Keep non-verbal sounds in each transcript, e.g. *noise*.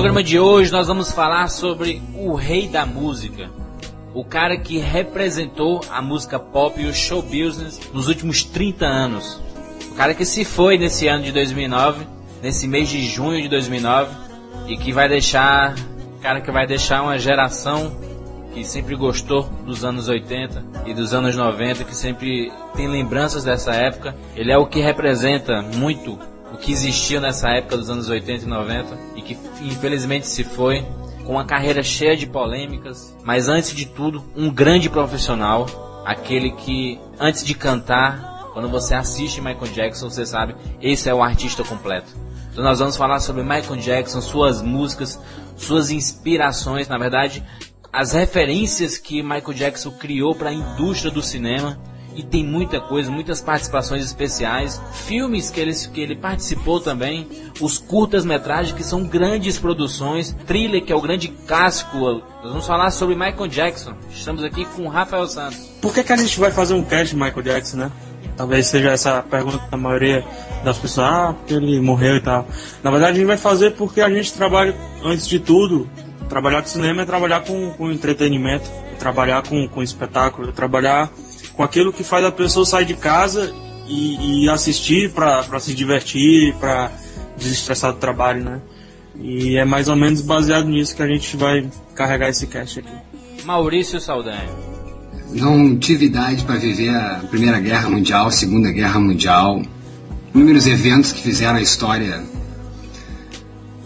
Programa de hoje nós vamos falar sobre o rei da música. O cara que representou a música pop e o show business nos últimos 30 anos. O cara que se foi nesse ano de 2009, nesse mês de junho de 2009, e que vai deixar, cara que vai deixar uma geração que sempre gostou dos anos 80 e dos anos 90, que sempre tem lembranças dessa época. Ele é o que representa muito o que existia nessa época dos anos 80 e 90 e que infelizmente se foi com uma carreira cheia de polêmicas, mas antes de tudo, um grande profissional, aquele que antes de cantar, quando você assiste Michael Jackson, você sabe, esse é o artista completo. Então nós vamos falar sobre Michael Jackson, suas músicas, suas inspirações, na verdade, as referências que Michael Jackson criou para a indústria do cinema e tem muita coisa, muitas participações especiais, filmes que ele, que ele participou também, os curtas-metragens que são grandes produções, Thriller que é o grande clássico. Nós vamos falar sobre Michael Jackson. Estamos aqui com Rafael Santos. Por que, que a gente vai fazer um cast de Michael Jackson, né? Talvez seja essa a pergunta da maioria das pessoas, ah, porque ele morreu e tal. Na verdade, a gente vai fazer porque a gente trabalha, antes de tudo, trabalhar com cinema é trabalhar com, com entretenimento, trabalhar com, com espetáculo, trabalhar com aquilo que faz a pessoa sair de casa e, e assistir para se divertir, para desestressar do trabalho, né? E é mais ou menos baseado nisso que a gente vai carregar esse cast aqui. Maurício Saldanha. Não tive idade para viver a Primeira Guerra Mundial, a Segunda Guerra Mundial, inúmeros eventos que fizeram a história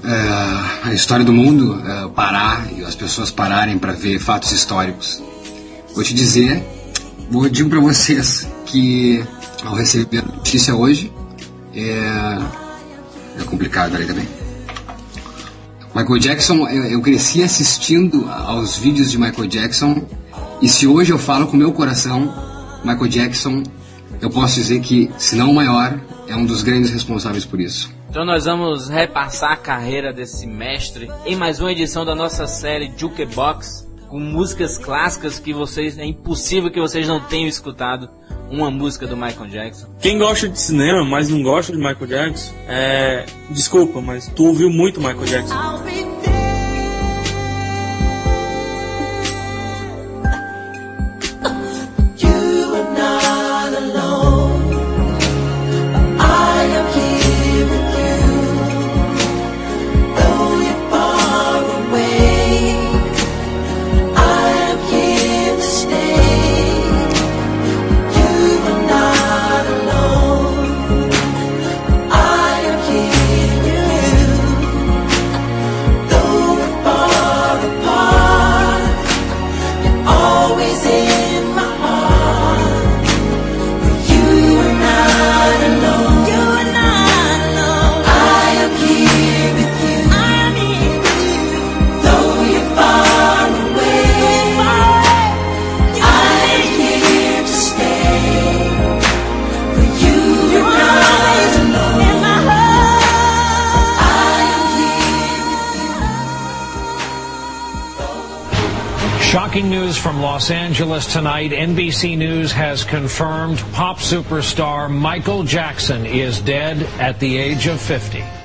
uh, a história do mundo uh, parar e as pessoas pararem para ver fatos históricos. Vou te dizer Vou digo para vocês que ao receber a notícia hoje é, é complicado ali também. Michael Jackson, eu, eu cresci assistindo aos vídeos de Michael Jackson e se hoje eu falo com meu coração, Michael Jackson, eu posso dizer que, se não o maior, é um dos grandes responsáveis por isso. Então nós vamos repassar a carreira desse mestre em mais uma edição da nossa série Jukebox com músicas clássicas que vocês é impossível que vocês não tenham escutado uma música do Michael Jackson. Quem gosta de cinema, mas não gosta de Michael Jackson, é desculpa, mas tu ouviu muito Michael Jackson. Los Angeles tonight, NBC News has confirmed pop superstar Michael Jackson is dead at the age of 50.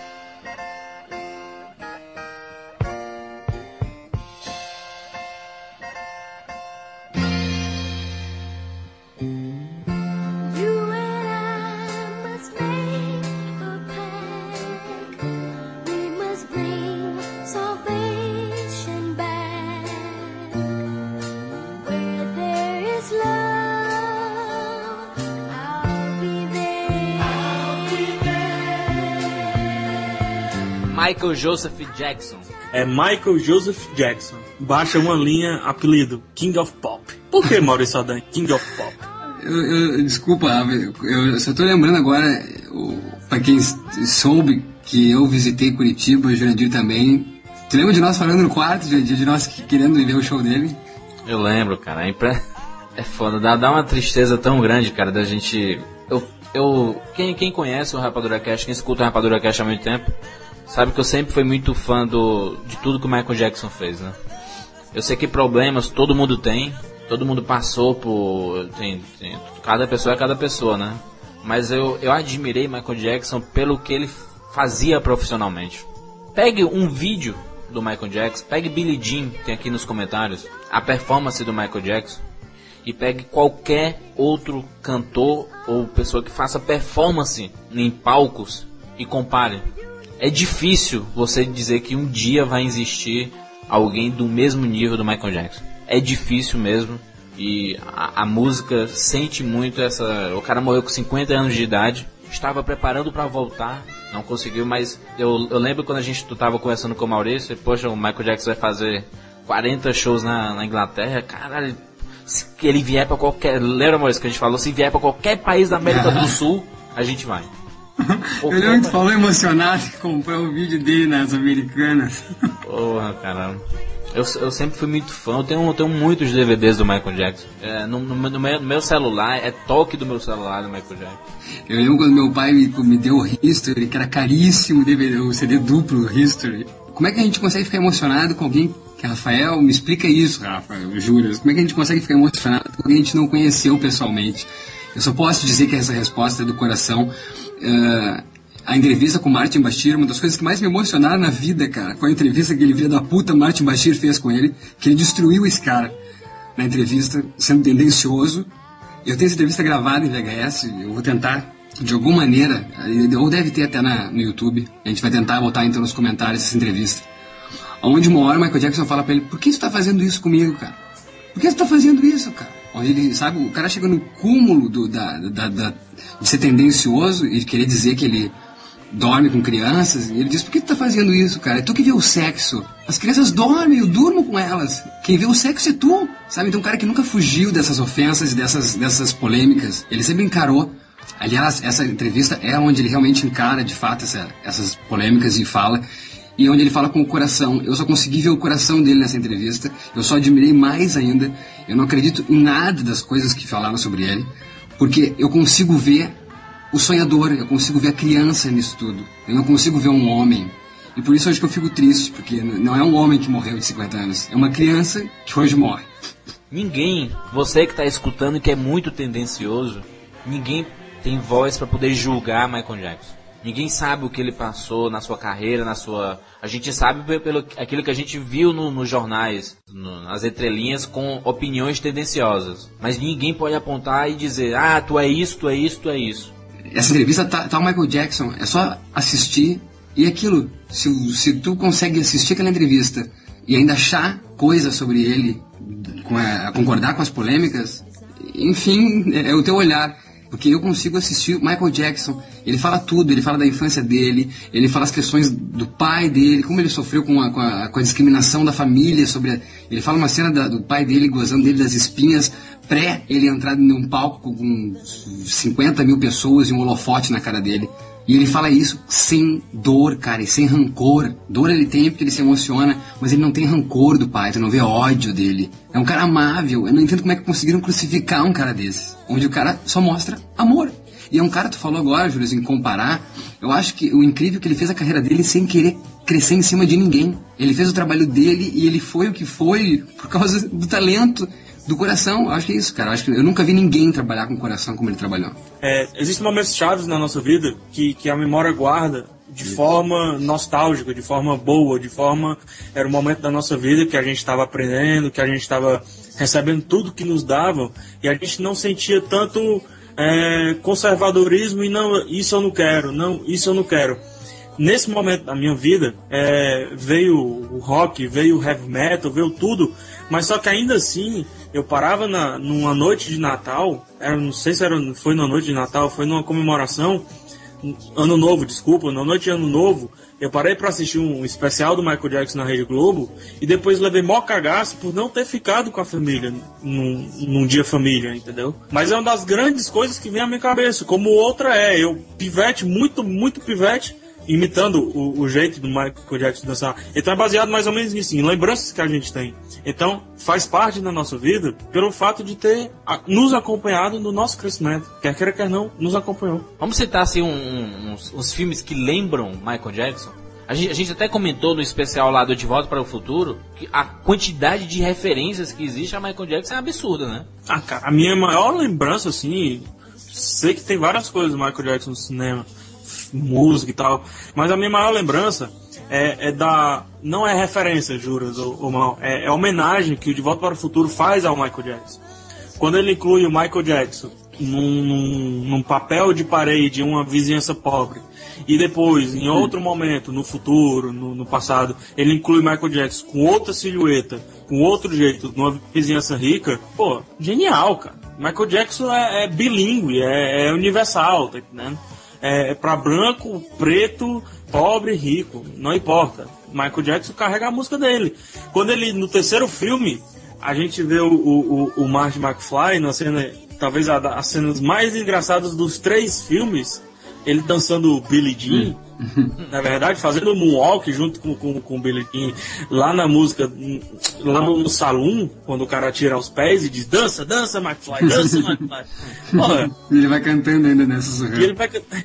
Michael Joseph Jackson. É Michael Joseph Jackson. Baixa uma linha, apelido King of Pop. Por que Maurício Saldanha? King of Pop. Eu, eu, desculpa, eu, só tô lembrando agora, para quem soube que eu visitei Curitiba, o Jurandir também. Tu lembra de nós falando no quarto, Jurandir, de nós querendo ver o show dele? Eu lembro, cara. É, é foda, dá, dá uma tristeza tão grande, cara, da gente. Eu, eu, quem, quem conhece o Rapadura Cash, quem escuta o Rapadura Cash há muito tempo, sabe que eu sempre fui muito fã do, de tudo que o Michael Jackson fez, né? Eu sei que problemas todo mundo tem, todo mundo passou por. Tem, tem, cada pessoa é cada pessoa, né? Mas eu, eu admirei Michael Jackson pelo que ele fazia profissionalmente. Pegue um vídeo do Michael Jackson, pegue Billie Jean, tem aqui nos comentários, a performance do Michael Jackson, e pegue qualquer outro cantor ou pessoa que faça performance em palcos e compare. É difícil você dizer que um dia vai existir alguém do mesmo nível do Michael Jackson. É difícil mesmo. E a, a música sente muito essa. O cara morreu com 50 anos de idade, estava preparando para voltar, não conseguiu, mas eu, eu lembro quando a gente tu tava conversando com o Maurício, e, poxa, o Michael Jackson vai fazer 40 shows na, na Inglaterra, caralho, se ele vier para qualquer. Lembra, Maurício, que a gente falou? Se vier para qualquer país da América do *laughs* Sul, a gente vai. Eu lembro que tu falou emocionado que comprou o vídeo dele nas Americanas. Porra, caramba. Eu, eu sempre fui muito fã, eu tenho, eu tenho muitos DVDs do Michael Jackson. É, no, no, no, meu, no, meu, celular, é toque do meu celular do Michael Jackson. Eu lembro quando meu pai me, me deu o History, que era caríssimo, DVD, o CD duplo History. Como é que a gente consegue ficar emocionado com alguém que, Rafael, me explica isso, Rafael, juras. Como é que a gente consegue ficar emocionado com alguém que a gente não conheceu pessoalmente? Eu só posso dizer que essa resposta é do coração. Uh, a entrevista com Martin Bashir, uma das coisas que mais me emocionaram na vida, cara, foi a entrevista que ele filho da puta Martin Bashir fez com ele, que ele destruiu esse cara na entrevista, sendo tendencioso. Eu tenho essa entrevista gravada em VHS, eu vou tentar, de alguma maneira, ou deve ter até na, no YouTube, a gente vai tentar botar então nos comentários essa entrevista. Onde uma hora Michael Jackson fala pra ele, por que você tá fazendo isso comigo, cara? Por que você tá fazendo isso, cara? Ele, sabe, o cara chega no cúmulo do, da, da, da, de ser tendencioso e querer dizer que ele dorme com crianças, e ele diz, por que tu tá fazendo isso, cara? É tu que vê o sexo. As crianças dormem, eu durmo com elas. Quem vê o sexo é tu, sabe? Então um cara que nunca fugiu dessas ofensas e dessas, dessas polêmicas, ele sempre encarou. Aliás, essa entrevista é onde ele realmente encara, de fato, essa, essas polêmicas e fala e onde ele fala com o coração. Eu só consegui ver o coração dele nessa entrevista. Eu só admirei mais ainda. Eu não acredito em nada das coisas que falaram sobre ele, porque eu consigo ver o sonhador, eu consigo ver a criança nisso tudo. Eu não consigo ver um homem. E por isso hoje que eu fico triste, porque não é um homem que morreu de 50 anos, é uma criança que hoje morre. Ninguém, você que está escutando e que é muito tendencioso, ninguém tem voz para poder julgar Michael Jackson. Ninguém sabe o que ele passou na sua carreira, na sua. A gente sabe pelo aquilo que a gente viu no, nos jornais, no, nas entrelinhas, com opiniões tendenciosas. Mas ninguém pode apontar e dizer, ah, tu é isso, tu é isso, tu é isso essa entrevista tá, tá o Michael Jackson, é só assistir e aquilo. Se, se tu consegue assistir aquela entrevista e ainda achar coisa sobre ele, com a, concordar com as polêmicas, enfim, é, é o teu olhar. Porque eu consigo assistir Michael Jackson, ele fala tudo, ele fala da infância dele, ele fala as questões do pai dele, como ele sofreu com a, com a, com a discriminação da família, sobre a, ele fala uma cena da, do pai dele gozando dele das espinhas, pré ele entrar num palco com 50 mil pessoas e um holofote na cara dele. E ele fala isso sem dor, cara, e sem rancor. Dor ele tem porque ele se emociona, mas ele não tem rancor do pai, tu não vê ódio dele. É um cara amável. Eu não entendo como é que conseguiram crucificar um cara desse. Onde o cara só mostra amor. E é um cara, tu falou agora, Júlio, em comparar. Eu acho que o incrível é que ele fez a carreira dele sem querer crescer em cima de ninguém. Ele fez o trabalho dele e ele foi o que foi por causa do talento do coração. Acho que é isso, cara. Acho que eu nunca vi ninguém trabalhar com o coração como ele trabalhou. É, existem momentos chaves na nossa vida que, que a memória guarda de isso. forma nostálgica, de forma boa, de forma. Era um momento da nossa vida que a gente estava aprendendo, que a gente estava recebendo tudo que nos davam e a gente não sentia tanto é, conservadorismo e não, isso eu não quero, não, isso eu não quero nesse momento da minha vida, é, veio o rock, veio o heavy metal, veio tudo, mas só que ainda assim, eu parava na, numa noite de Natal, era, não sei se era, foi na noite de Natal, foi numa comemoração, ano novo, desculpa, na noite de ano novo, Eu parei para assistir um especial do Michael Jackson na Rede Globo e depois levei mó cagaço por não ter ficado com a família num, num dia família, entendeu? Mas é uma das grandes coisas que vem à minha cabeça. Como outra é, eu, pivete, muito, muito pivete, imitando o, o, jeito do Michael Jackson dançar. Então é baseado mais ou menos nisso, em lembranças que a gente tem. Então faz parte da nossa vida pelo fato de ter a, nos acompanhado no nosso crescimento. Quer queira, quer não, nos acompanhou. Vamos citar assim um, uns, uns, filmes que lembram Michael Jackson? A gente, a gente, até comentou no especial lá do De Volta para o Futuro que a quantidade de referências que existe a Michael Jackson é absurda, né? Ah, cara, a minha maior lembrança, assim, sei que tem várias coisas do Michael Jackson no cinema música e tal. Mas a minha maior lembrança é, é da. Não é referência, juras, ou, ou mal. É, é homenagem que o De Volta para o Futuro faz ao Michael Jackson. Quando ele inclui o Michael Jackson num, num, num papel de parede uma vizinhança pobre. E depois, em outro momento, no futuro, no, no, passado, ele inclui Michael Jackson com outra silhueta, com outro jeito, numa vizinhança rica, pô, genial, cara. Michael Jackson é, é bilíngue, é, é universal, tá entendendo? É, é para branco, preto, pobre, rico, não importa. Michael Jackson carrega a música dele. Quando ele, no terceiro filme, a gente vê o, o, o Marty McFly na cena, talvez as cenas mais engraçadas dos três filmes, ele dançando Billie Jean. Hum. *laughs* na verdade, fazendo moonwalk junto com, com, com o Billy King, lá na música, lá no, no salão, quando o cara tira os pés e diz, dança, dança, McFly, dança, *laughs* McFly. E ele vai cantando ainda nessa E ele vai cantando.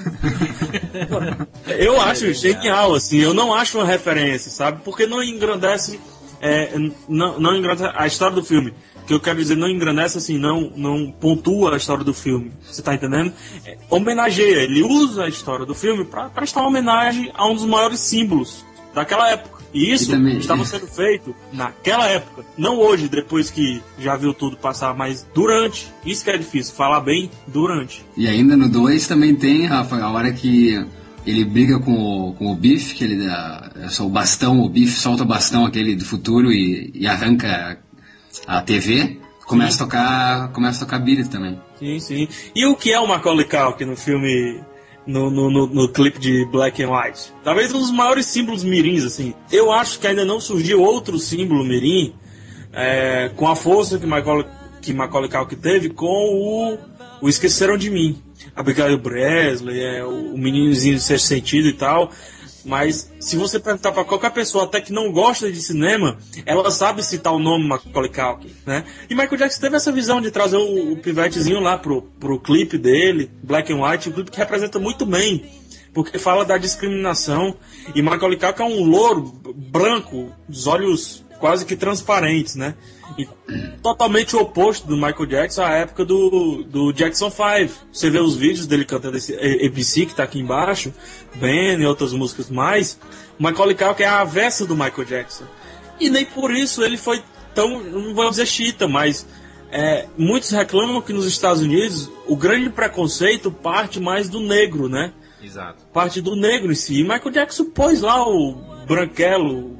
*laughs* eu acho genial, assim, eu não acho uma referência, sabe? Porque não engrandece, é, não, não engrandece a história do filme que eu quero dizer não engrandece assim, não, não pontua a história do filme. Você tá entendendo? É, homenageia, ele usa a história do filme para prestar homenagem a um dos maiores símbolos daquela época. E isso e estava sendo feito naquela época. Não hoje, depois que já viu tudo passar, mas durante. Isso que é difícil, falar bem durante. E ainda no 2 também tem, Rafa, a hora que ele briga com o, com o Biff, que ele dá o bastão, o Biff solta o bastão aquele do futuro e, e arranca a TV, começa sim. a tocar, começa a tocar Billy também. Sim, sim. E o que é o Macaulay Culkin no filme no, no, no, no, clipe de Black and White. Talvez um dos maiores símbolos mirins, assim. Eu acho que ainda não surgiu outro símbolo mirim é, com a força que Macaulay, que Macaulay Culkin teve com o, o Esqueceram de Mim. Abigail Bresley, é, o, o meninozinho de sexto sentido e tal. Mas se você perguntar para qualquer pessoa até que não gosta de cinema, ela sabe citar o nome Macaulay Culkin, né? E Michael Jackson teve essa visão de trazer o, o pivetezinho lá pro, pro clipe dele, Black and White, um clipe que representa muito bem, porque fala da discriminação. E Macaulay Culkin é um louro branco, dos olhos quase que transparentes, né? E totalmente o oposto do Michael Jackson à época do, do Jackson 5. Você vê os vídeos dele cantando esse ABC que tá aqui embaixo, Ben e outras músicas mais. O Michael Culkin é a avessa do Michael Jackson. E nem por isso ele foi tão, não vou dizer chita, mas é, muitos reclamam que nos Estados Unidos o grande preconceito parte mais do negro, né? Exato. Parte do negro em si. E Michael Jackson pôs lá o branquelo,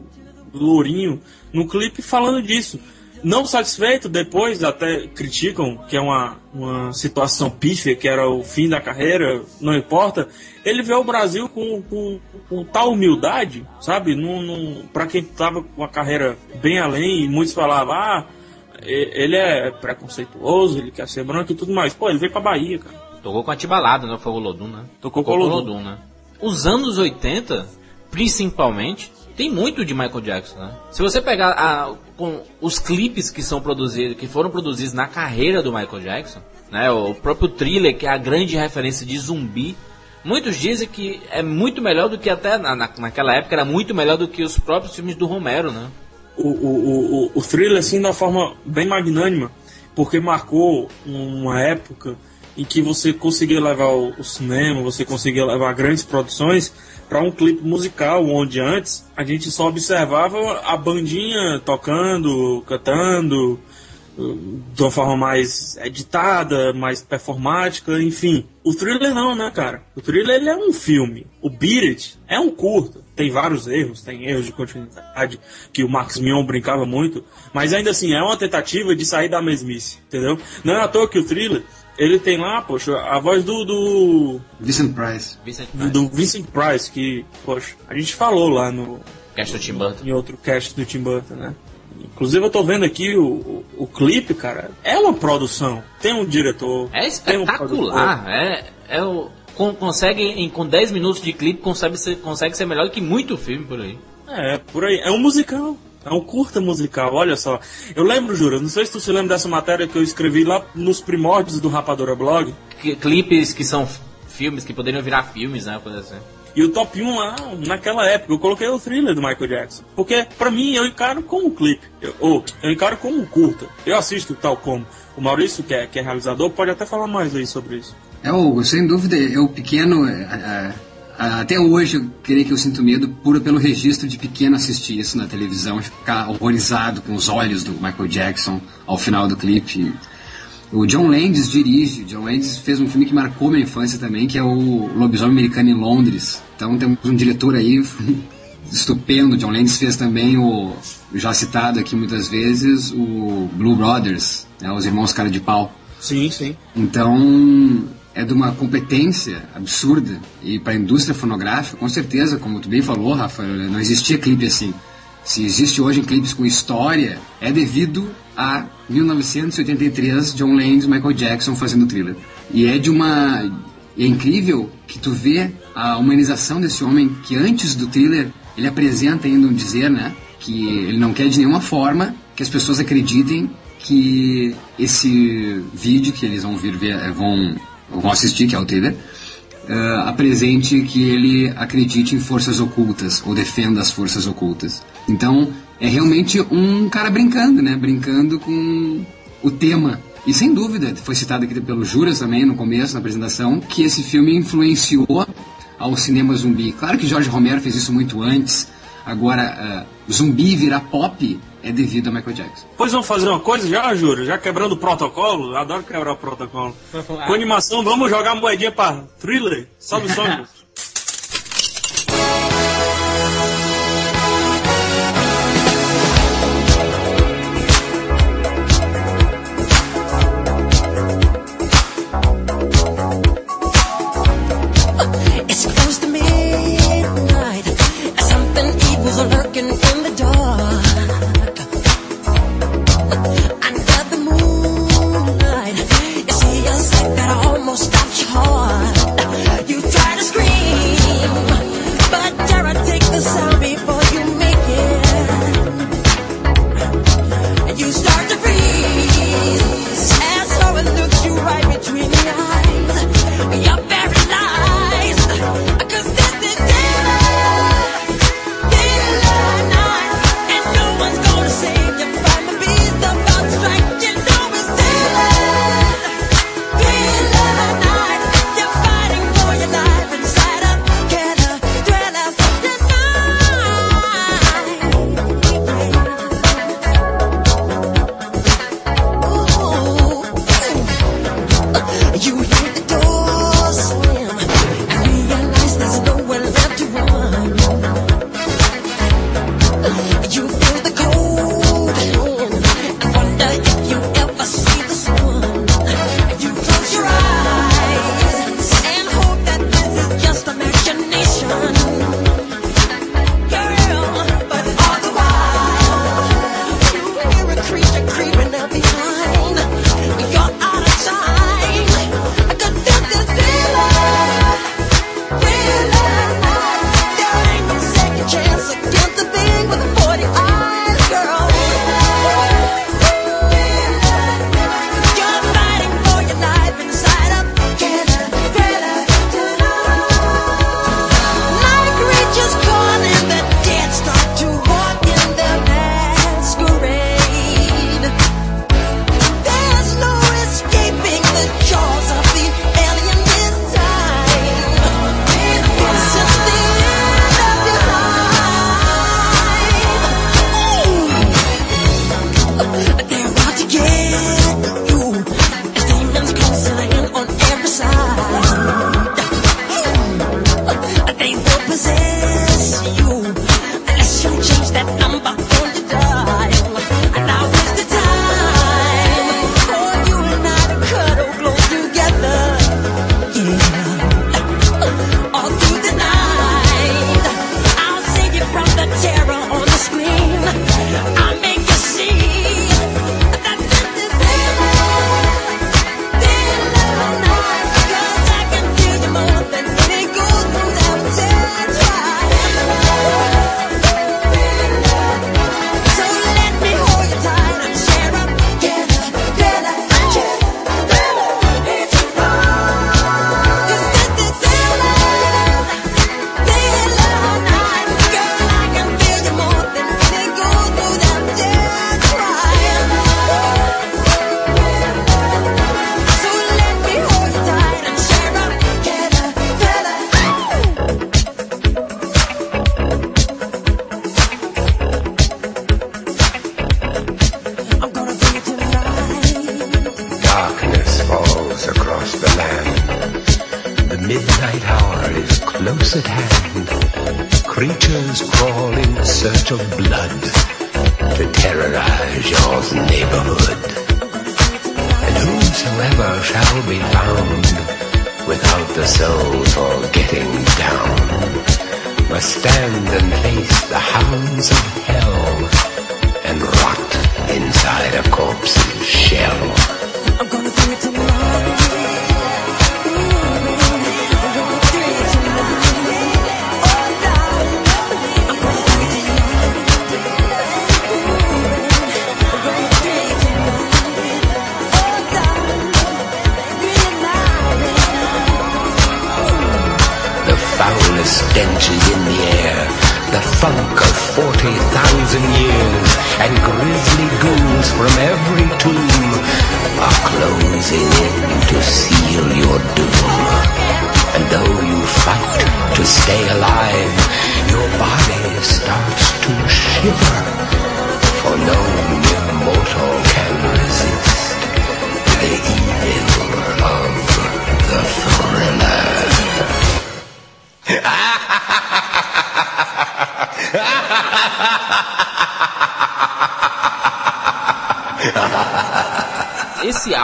o lourinho, no clipe falando disso. Não satisfeito, depois até criticam que é uma, uma situação pífia, que era o fim da carreira, não importa. Ele vê o Brasil com, com, com tal humildade, sabe? Num, num, pra quem tava com a carreira bem além, e muitos falavam, ah, ele é preconceituoso, ele quer ser branco e tudo mais. Pô, ele veio pra Bahia, cara. Tocou com a Tibalada, não foi o Lodum, né? Tocou, Tocou com o. Lodum, né? Os anos 80, principalmente, tem muito de Michael Jackson, né? Se você pegar a, os clipes que são produzidos, que foram produzidos na carreira do Michael Jackson, né? O próprio thriller, que é a grande referência de zumbi, muitos dizem que é muito melhor do que até na, naquela época era muito melhor do que os próprios filmes do Romero, né? O, o, o, o thriller, assim, da forma bem magnânima, porque marcou uma época em que você conseguia levar o, o cinema, você conseguia levar grandes produções para um clipe musical, onde antes a gente só observava a bandinha tocando, cantando, de uma forma mais editada, mais performática, enfim. O thriller não, né, cara? O thriller ele é um filme. O Beat It é um curto. Tem vários erros, tem erros de continuidade que o Max Mion brincava muito, mas ainda assim é uma tentativa de sair da mesmice, entendeu? Não é à toa que o thriller ele tem lá, poxa, a voz do. do Vincent Price. Vincent do, Price. do Vincent Price, que, poxa, a gente falou lá no, Cast do Tim Burton. em outro cast do Tim Burton, né? Inclusive eu tô vendo aqui o, o, o clipe, cara. É uma produção. Tem um diretor. É tem um espetacular. É, é o, con- consegue, em, com 10 minutos de clipe, consegue ser, consegue ser melhor do que muito filme por aí. É, por aí. É um musical. É um curta musical, olha só. Eu lembro, Jura, não sei se tu se lembra dessa matéria que eu escrevi lá nos primórdios do Rapadora Blog. Que- clipes que são filmes que poderiam virar filmes, né? Coisa assim. E o top 1 lá, naquela época, eu coloquei o thriller do Michael Jackson. Porque, pra mim, eu encaro como um clipe. Eu, ou, eu encaro como um curta. Eu assisto tal como. O Maurício, que é, que é realizador, pode até falar mais aí sobre isso. É, Hugo, sem dúvida, eu pequeno, é, é, até hoje eu creio que eu sinto medo puro pelo registro de pequeno assistir isso na televisão e ficar horrorizado com os olhos do Michael Jackson ao final do clipe. O John Landis dirige, John Landis fez um filme que marcou minha infância também, que é o Lobisomem Americano em Londres. Então temos um diretor aí *laughs* estupendo, John Landis fez também o, já citado aqui muitas vezes, o Blue Brothers, né, os Irmãos Cara de Pau. Sim, sim. Então, é de uma competência absurda. E para a indústria fonográfica, com certeza, como tu bem falou, Rafa, não existia clipe assim. Se existe hoje clipes com história, é devido a 1983, John Landis e Michael Jackson fazendo thriller. E é de uma... É incrível que tu vê a humanização desse homem que antes do thriller ele apresenta ainda um dizer, né? Que ele não quer de nenhuma forma que as pessoas acreditem que esse vídeo que eles vão vir ver, eh, vão, vão assistir, que é o trailer, uh, apresente que ele acredite em forças ocultas ou defenda as forças ocultas. Então é realmente um cara brincando, né? Brincando com o tema. E sem dúvida, foi citado aqui pelo Juras também no começo, na apresentação, que esse filme influenciou ao cinema zumbi. Claro que Jorge Romero fez isso muito antes. Agora, uh, zumbi virar pop é devido a Michael Jackson. Pois vamos fazer uma coisa já, Júlio? Já quebrando o protocolo? Adoro quebrar o protocolo. *laughs* Com animação, vamos jogar moedinha pra thriller? Sobe o som.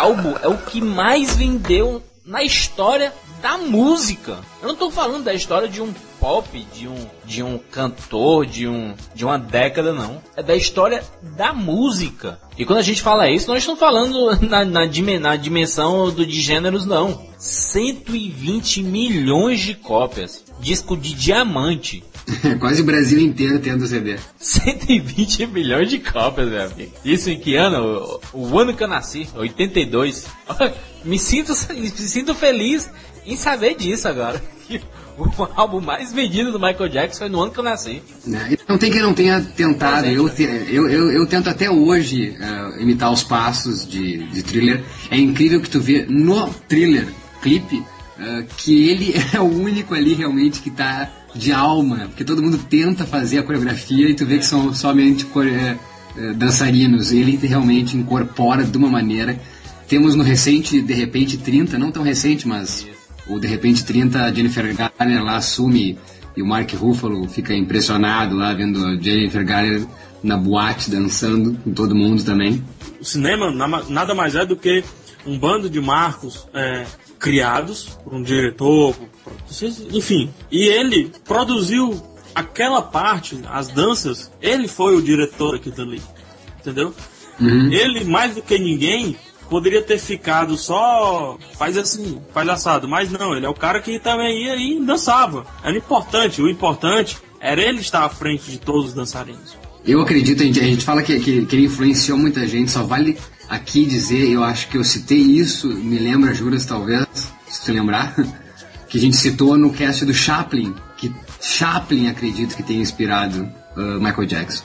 Álbum é o que mais vendeu na história da música. Eu não tô falando da história de um pop, de um, de um cantor, de, um, de uma década, não. É da história da música. E quando a gente fala isso, nós estamos falando *laughs* na, na, na dimensão do, de gêneros, não. 120 milhões de cópias. Disco de diamante. *laughs* Quase o Brasil inteiro tendo CD. 120 milhões de cópias, meu amigo. Isso em que ano? O, o ano que eu nasci, 82. me, sinto, me sinto feliz em saber disso agora. *laughs* O álbum mais vendido do Michael Jackson foi no ano que eu nasci. Né? Não tem quem não tenha tentado. Eu, te- eu, eu, eu tento até hoje eh, imitar os passos de, de thriller. É incrível que tu vê no thriller clipe eh, que ele *laughs* é o único ali realmente que tá de alma. Porque todo mundo tenta fazer a coreografia e tu vê que são somente eh, eh, dançarinos. Ele realmente incorpora de uma maneira. Temos no recente, de repente 30, não tão recente, mas o de repente 30, a Jennifer Garner lá assume e o Mark Ruffalo fica impressionado lá vendo a Jennifer Garner na boate dançando com todo mundo também. O cinema na- nada mais é do que um bando de marcos é, criados por um diretor, por enfim. E ele produziu aquela parte, as danças, ele foi o diretor aqui dali. Entendeu? Ele, mais do que ninguém, poderia ter ficado só faz assim, faz assado, mas não, ele é o cara que também ia e dançava. Era importante, o importante era ele estar à frente de todos os dançarinos. Eu acredito, a gente, a gente fala que, que, que ele influenciou muita gente, só vale aqui dizer, eu acho que eu citei isso, me lembra, juras, talvez, se tu lembrar, *laughs* que a gente citou no cast do Chaplin, que Chaplin acredito que tenha inspirado uh, Michael Jackson.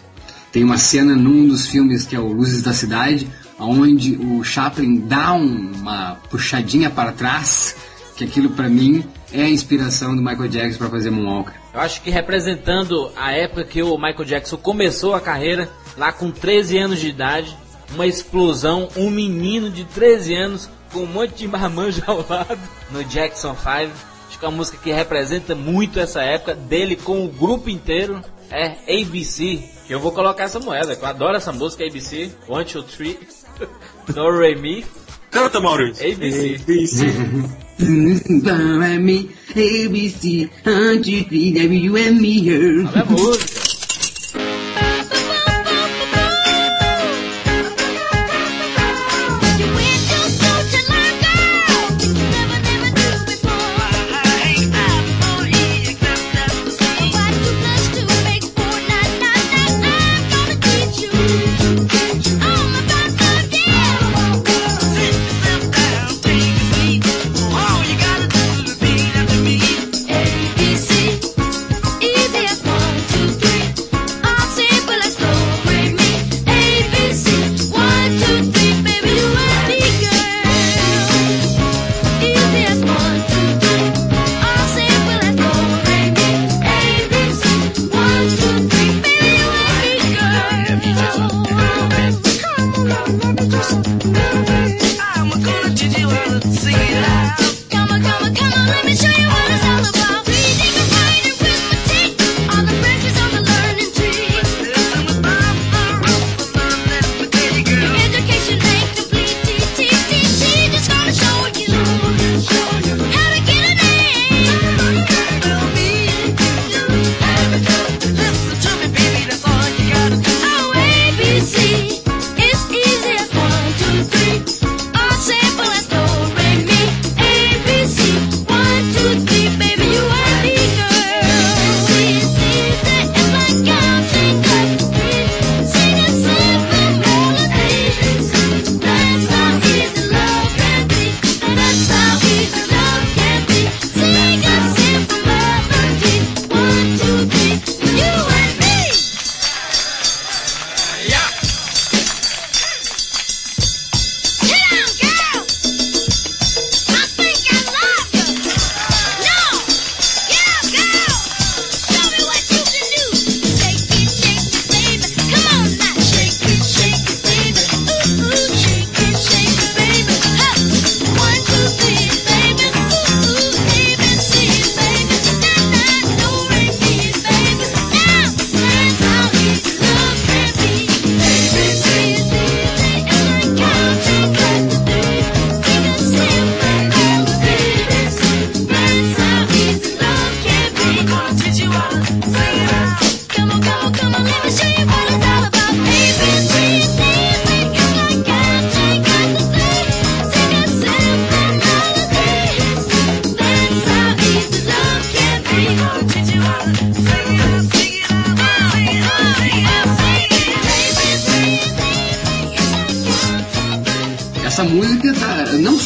Tem uma cena num dos filmes que é o Luzes da Cidade, onde o Chaplin dá um- uma puxadinha para trás, que aquilo pra mim é a inspiração do Michael Jackson para fazer Moonwalker. Eu acho que representando a época que o Michael Jackson começou a carreira, lá com 13 anos de idade, uma explosão, um menino de 13 anos com um monte de marmanjo ao lado no Jackson 5. Acho que é uma música que representa muito essa época dele com o grupo inteiro. É ABC, que eu vou colocar essa moeda, que eu adoro essa música ABC. One, two, three. Do, re, mi. Canta, Maurício. ABC. ABC. Me, ABC, one, two, three, W, and me. Olha a música.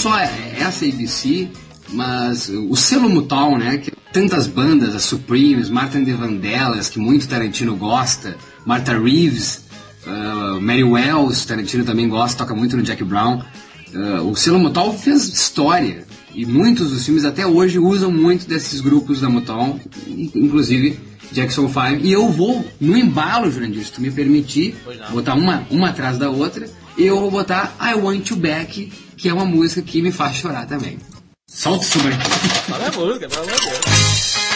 Só é essa ABC, mas o selo Motown, né? Que tantas bandas, as Supremes, Martin de Vandellas, que muito Tarantino gosta, Martha Reeves, uh, Mary Wells, Tarantino também gosta, toca muito no Jack Brown. Uh, o selo Motown fez história e muitos dos filmes até hoje usam muito desses grupos da Motown, inclusive Jackson 5. E eu vou no embalo, Jurandir, se tu me permitir, botar uma, uma atrás da outra, eu vou botar I Want You Back, que é uma música que me faz chorar também. Solta Branco. Fala a música, pelo amor de Deus.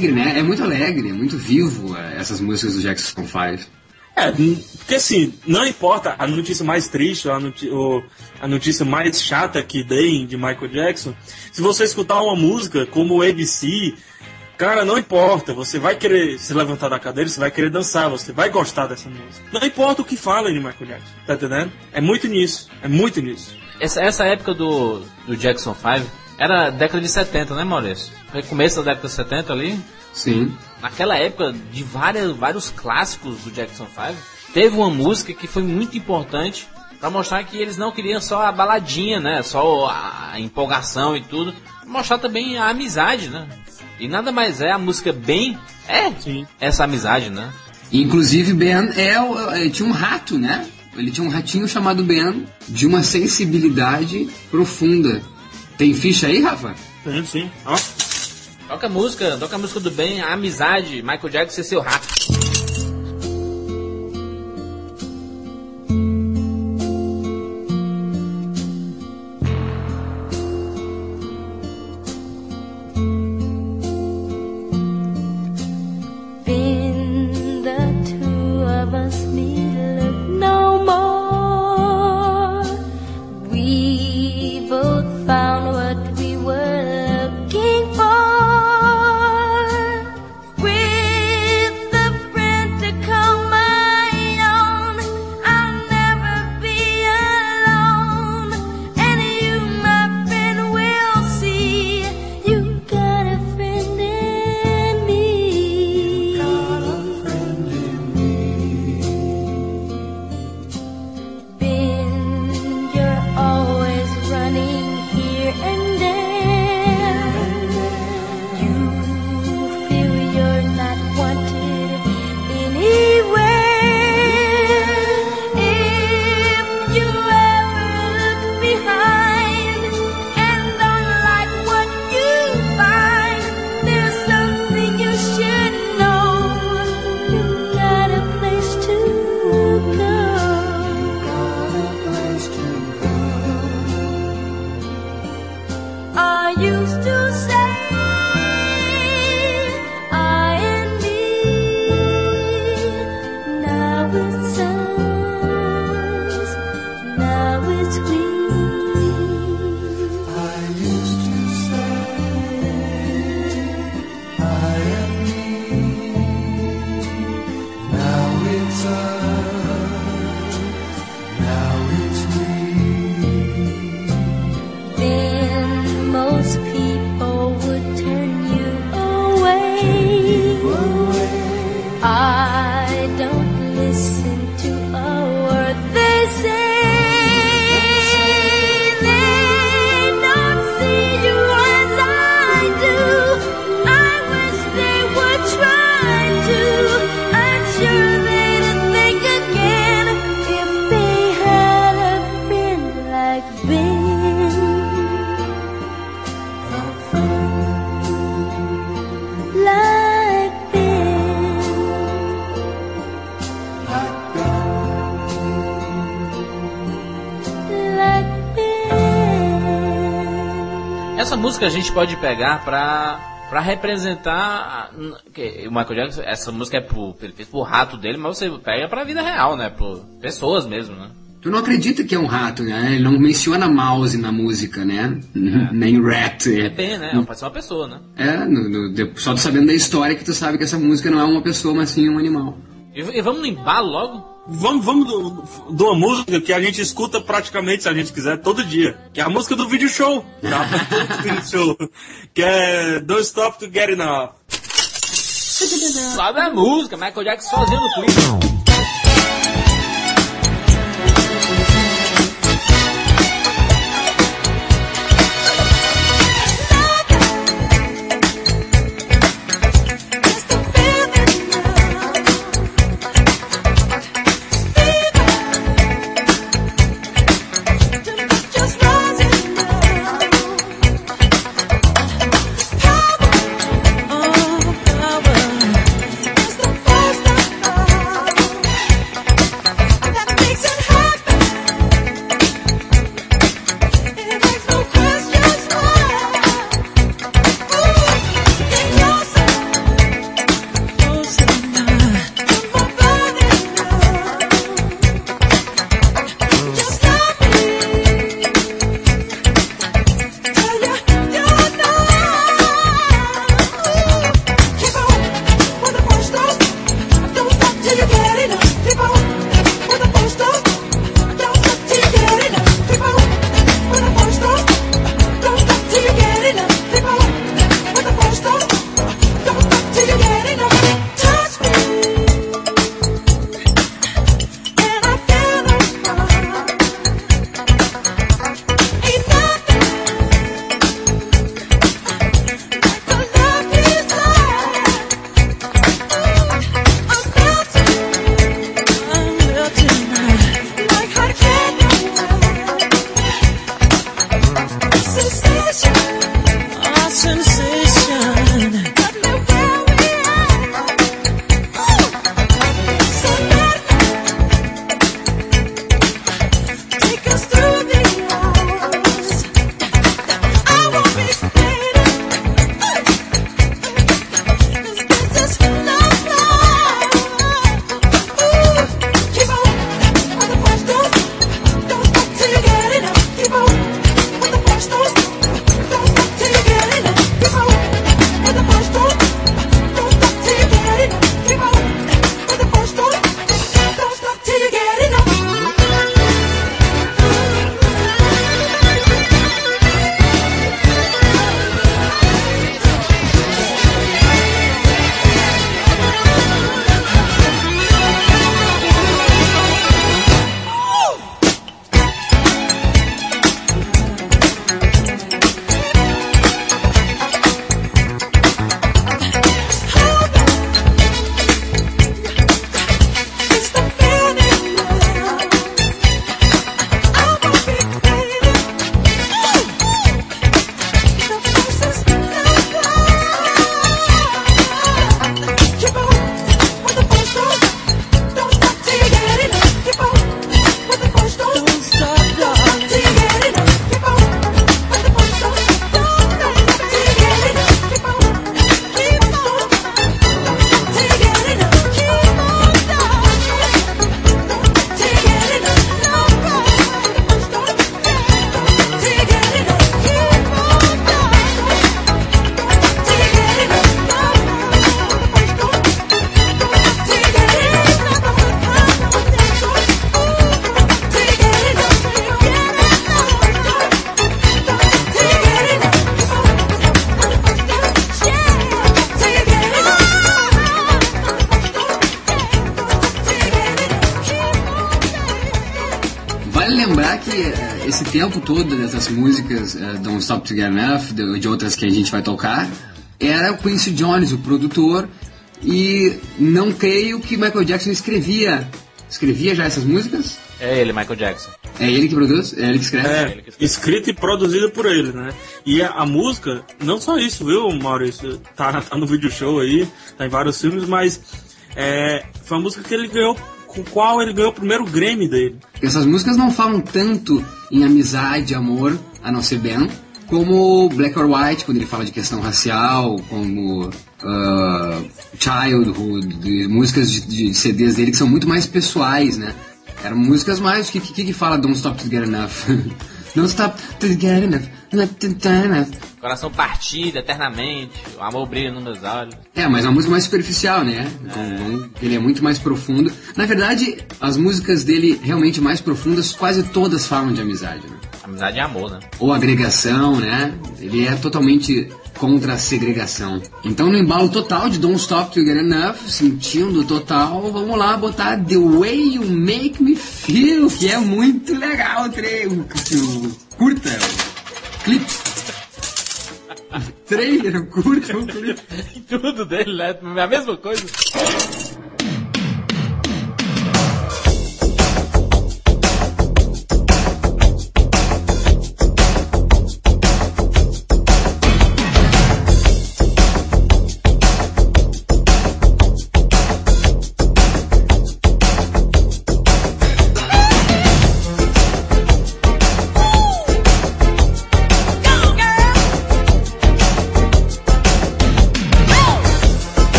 Alegre, né? É muito alegre, é muito vivo é, essas músicas do Jackson 5. É, porque assim, não importa a notícia mais triste, a, notícia, a notícia mais chata que deem de Michael Jackson, se você escutar uma música como o ABC, cara, não importa, você vai querer se levantar da cadeira, você vai querer dançar, você vai gostar dessa música. Não importa o que fala de Michael Jackson, tá entendendo? É muito nisso, é muito nisso. Essa, essa época do, do Jackson 5 era década de 70, né, Maurício? Foi começo da década de 70 ali. Sim. Naquela época, de várias, vários clássicos do Jackson 5, teve uma música que foi muito importante para mostrar que eles não queriam só a baladinha, né? Só a empolgação e tudo. Mostrar também a amizade, né? E nada mais é a música bem é Sim. essa amizade, né? Inclusive, Ben é, é, tinha um rato, né? Ele tinha um ratinho chamado Ben, de uma sensibilidade profunda. Tem ficha aí, Rafa? Sim, sim. Ó. Toca a música, toca a música do bem, a amizade, Michael Jackson e seu rato. Música a gente pode pegar pra, pra representar. que O Michael Jackson, essa música é pro, ele fez pro rato dele, mas você pega pra vida real, né? Por pessoas mesmo, né? Tu não acredita que é um rato, né? Ele não menciona mouse na música, né? *laughs* Nem rat. É bem, né? Pode ser uma pessoa, né? É, no- no- só tu sabendo da história que tu sabe que essa música não é uma pessoa, mas sim um animal. E, e vamos embalo logo? Vamos, vamos do, de uma música que a gente escuta praticamente, se a gente quiser, todo dia. Que é a música do vídeo show. Tá? *laughs* Do vídeo show. Que é Don't Stop to Get Enough. Sobe a música, Michael Jackson sozinho no clipe. Enough, de, de outras que a gente vai tocar, era o Quincy Jones, o produtor, e não creio que Michael Jackson escrevia. Escrevia já essas músicas? É ele, Michael Jackson. É ele que produz? É ele que escreve? É, escrita e produzida por ele, né? E a, a música, não só isso, viu, Maurício? Tá, tá no vídeo show aí, tá em vários filmes, mas é, foi a música que ele ganhou, com qual ele ganhou o primeiro Grammy dele. Essas músicas não falam tanto em amizade, amor, a não ser Ben, como Black or White, quando ele fala de questão racial, como uh, Childhood, músicas de, de, CDs dele que são muito mais pessoais, né? Eram músicas mais. O que, que, que fala Don't Stop to Get Enough? *laughs* Don't Stop to Get Enough. Coração partido eternamente, o amor brilha nos meus olhos. É, mas é uma música mais superficial, né? É. Ele é muito mais profundo. Na verdade, as músicas dele realmente mais profundas, quase todas falam de amizade, né? Amizade e amor, né? Ou agregação, né? Ele é totalmente contra a segregação. Então, no embalo total de Don't Stop To Get Enough, sentindo total, vamos lá botar The Way You Make Me Feel, que é muito legal o treino. Curta, clipe. Trailer, curta o clipe. *laughs* Tudo dele, né? É a mesma coisa.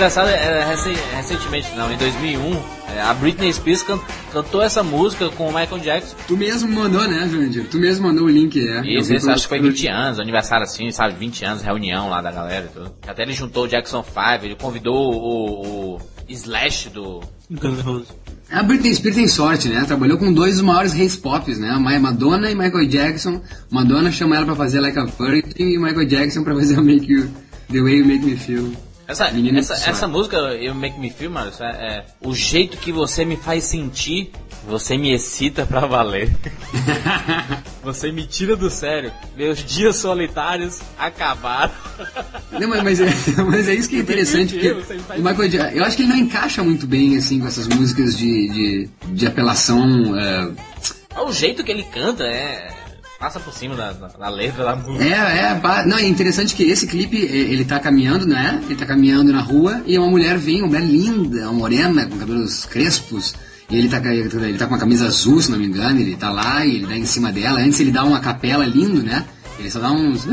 Engraçado é, recen- recentemente, não, em 2001, é, a Britney Spears can- cantou essa música com o Michael Jackson. Tu mesmo mandou, né, Jurandir? Tu mesmo mandou o link, é. Isso, acho que foi 20 anos, aniversário assim, sabe? 20 anos, reunião lá da galera e tudo. Até ele juntou o Jackson 5, ele convidou o, o Slash do. Guns N' Roses. A Britney Spears tem sorte, né? Trabalhou com dois dos maiores reis pop, né? Ma- Madonna e Michael Jackson. Madonna chama ela pra fazer Like a Virgin e Michael Jackson pra fazer o Make You, The Way You Make Me Feel. Essa, essa, que essa música, Eu Make Me Feel, mano, é, é o jeito que você me faz sentir, você me excita pra valer. *laughs* você me tira do sério. Meus dias solitários acabaram. Não, mas, mas, é, *laughs* mas é isso que é interessante, porque o Michael Jackson, eu acho que ele não encaixa muito bem, assim, com essas músicas de, de, de apelação. é, É o jeito que ele canta, é. Passa por cima da, da- da letra da música. É, é, não, é interessante que esse clipe, ele tá caminhando, né? Ele tá caminhando na rua e uma mulher vem, uma mulher linda, uma morena, com cabelos crespos, e ele tá, ele tá com uma camisa azul, se não me engano, ele tá lá e ele dá em cima dela. Antes ele dá uma capela lindo, né? Ele só dá uns.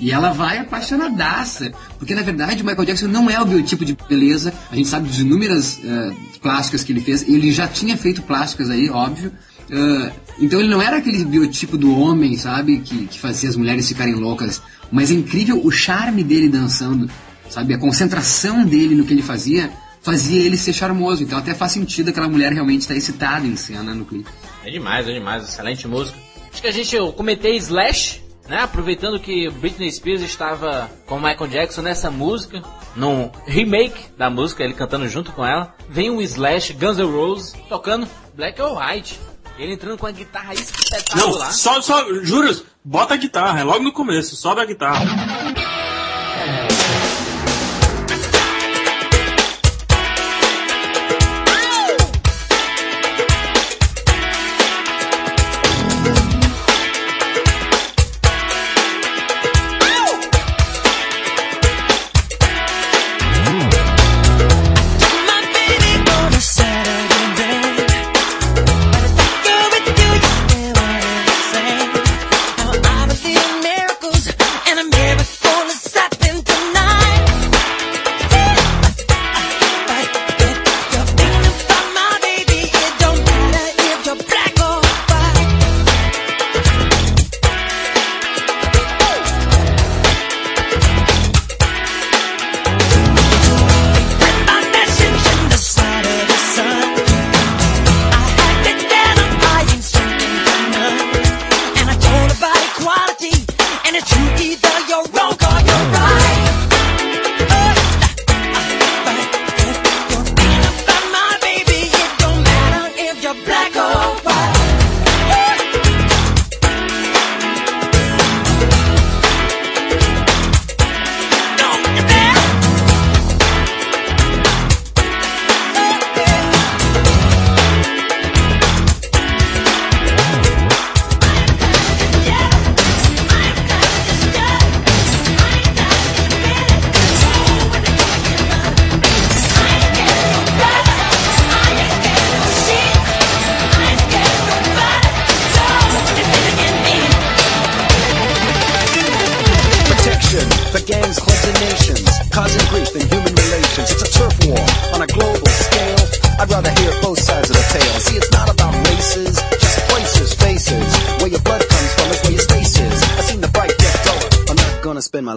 E ela vai apaixonadaça. Porque na verdade o Michael Jackson não é o biotipo de beleza. A gente sabe de inúmeras eh, plásticas que ele fez. Ele já tinha feito plásticas aí, óbvio. Ah, então ele não era aquele biotipo do homem, sabe? Que, que fazia as mulheres ficarem loucas. Mas é incrível o charme dele dançando, sabe? A concentração dele no que ele fazia fazia ele ser charmoso. Então até faz sentido aquela mulher realmente estar excitada em cena no clipe. É demais, é demais, excelente música. Acho que a gente, eu comentei Slash, né? Aproveitando que Britney Spears estava com Michael Jackson nessa música, num remake da música, ele cantando junto com ela. Vem o Slash, Guns N' Roses, tocando Black or White. Ele entrando com a guitarra Não, espetacular. só, só, juros, bota a guitarra, é logo no começo, sobe a guitarra.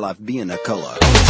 Life being a color.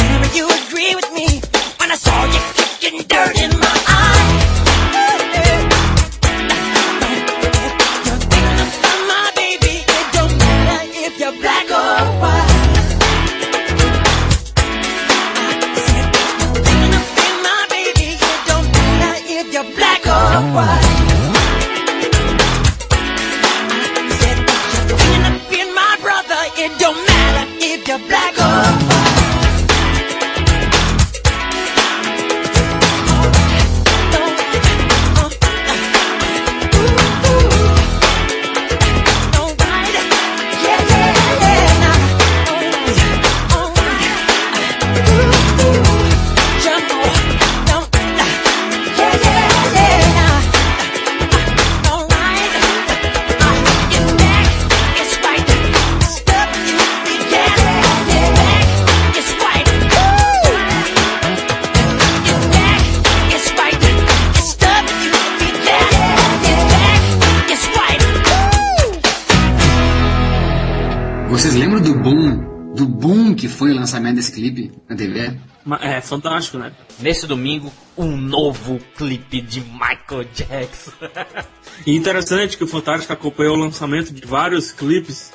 Fantástico, né? Nesse domingo, um novo clipe de Michael Jackson. *laughs* E interessante que o Fantástico acompanhou o lançamento de vários clipes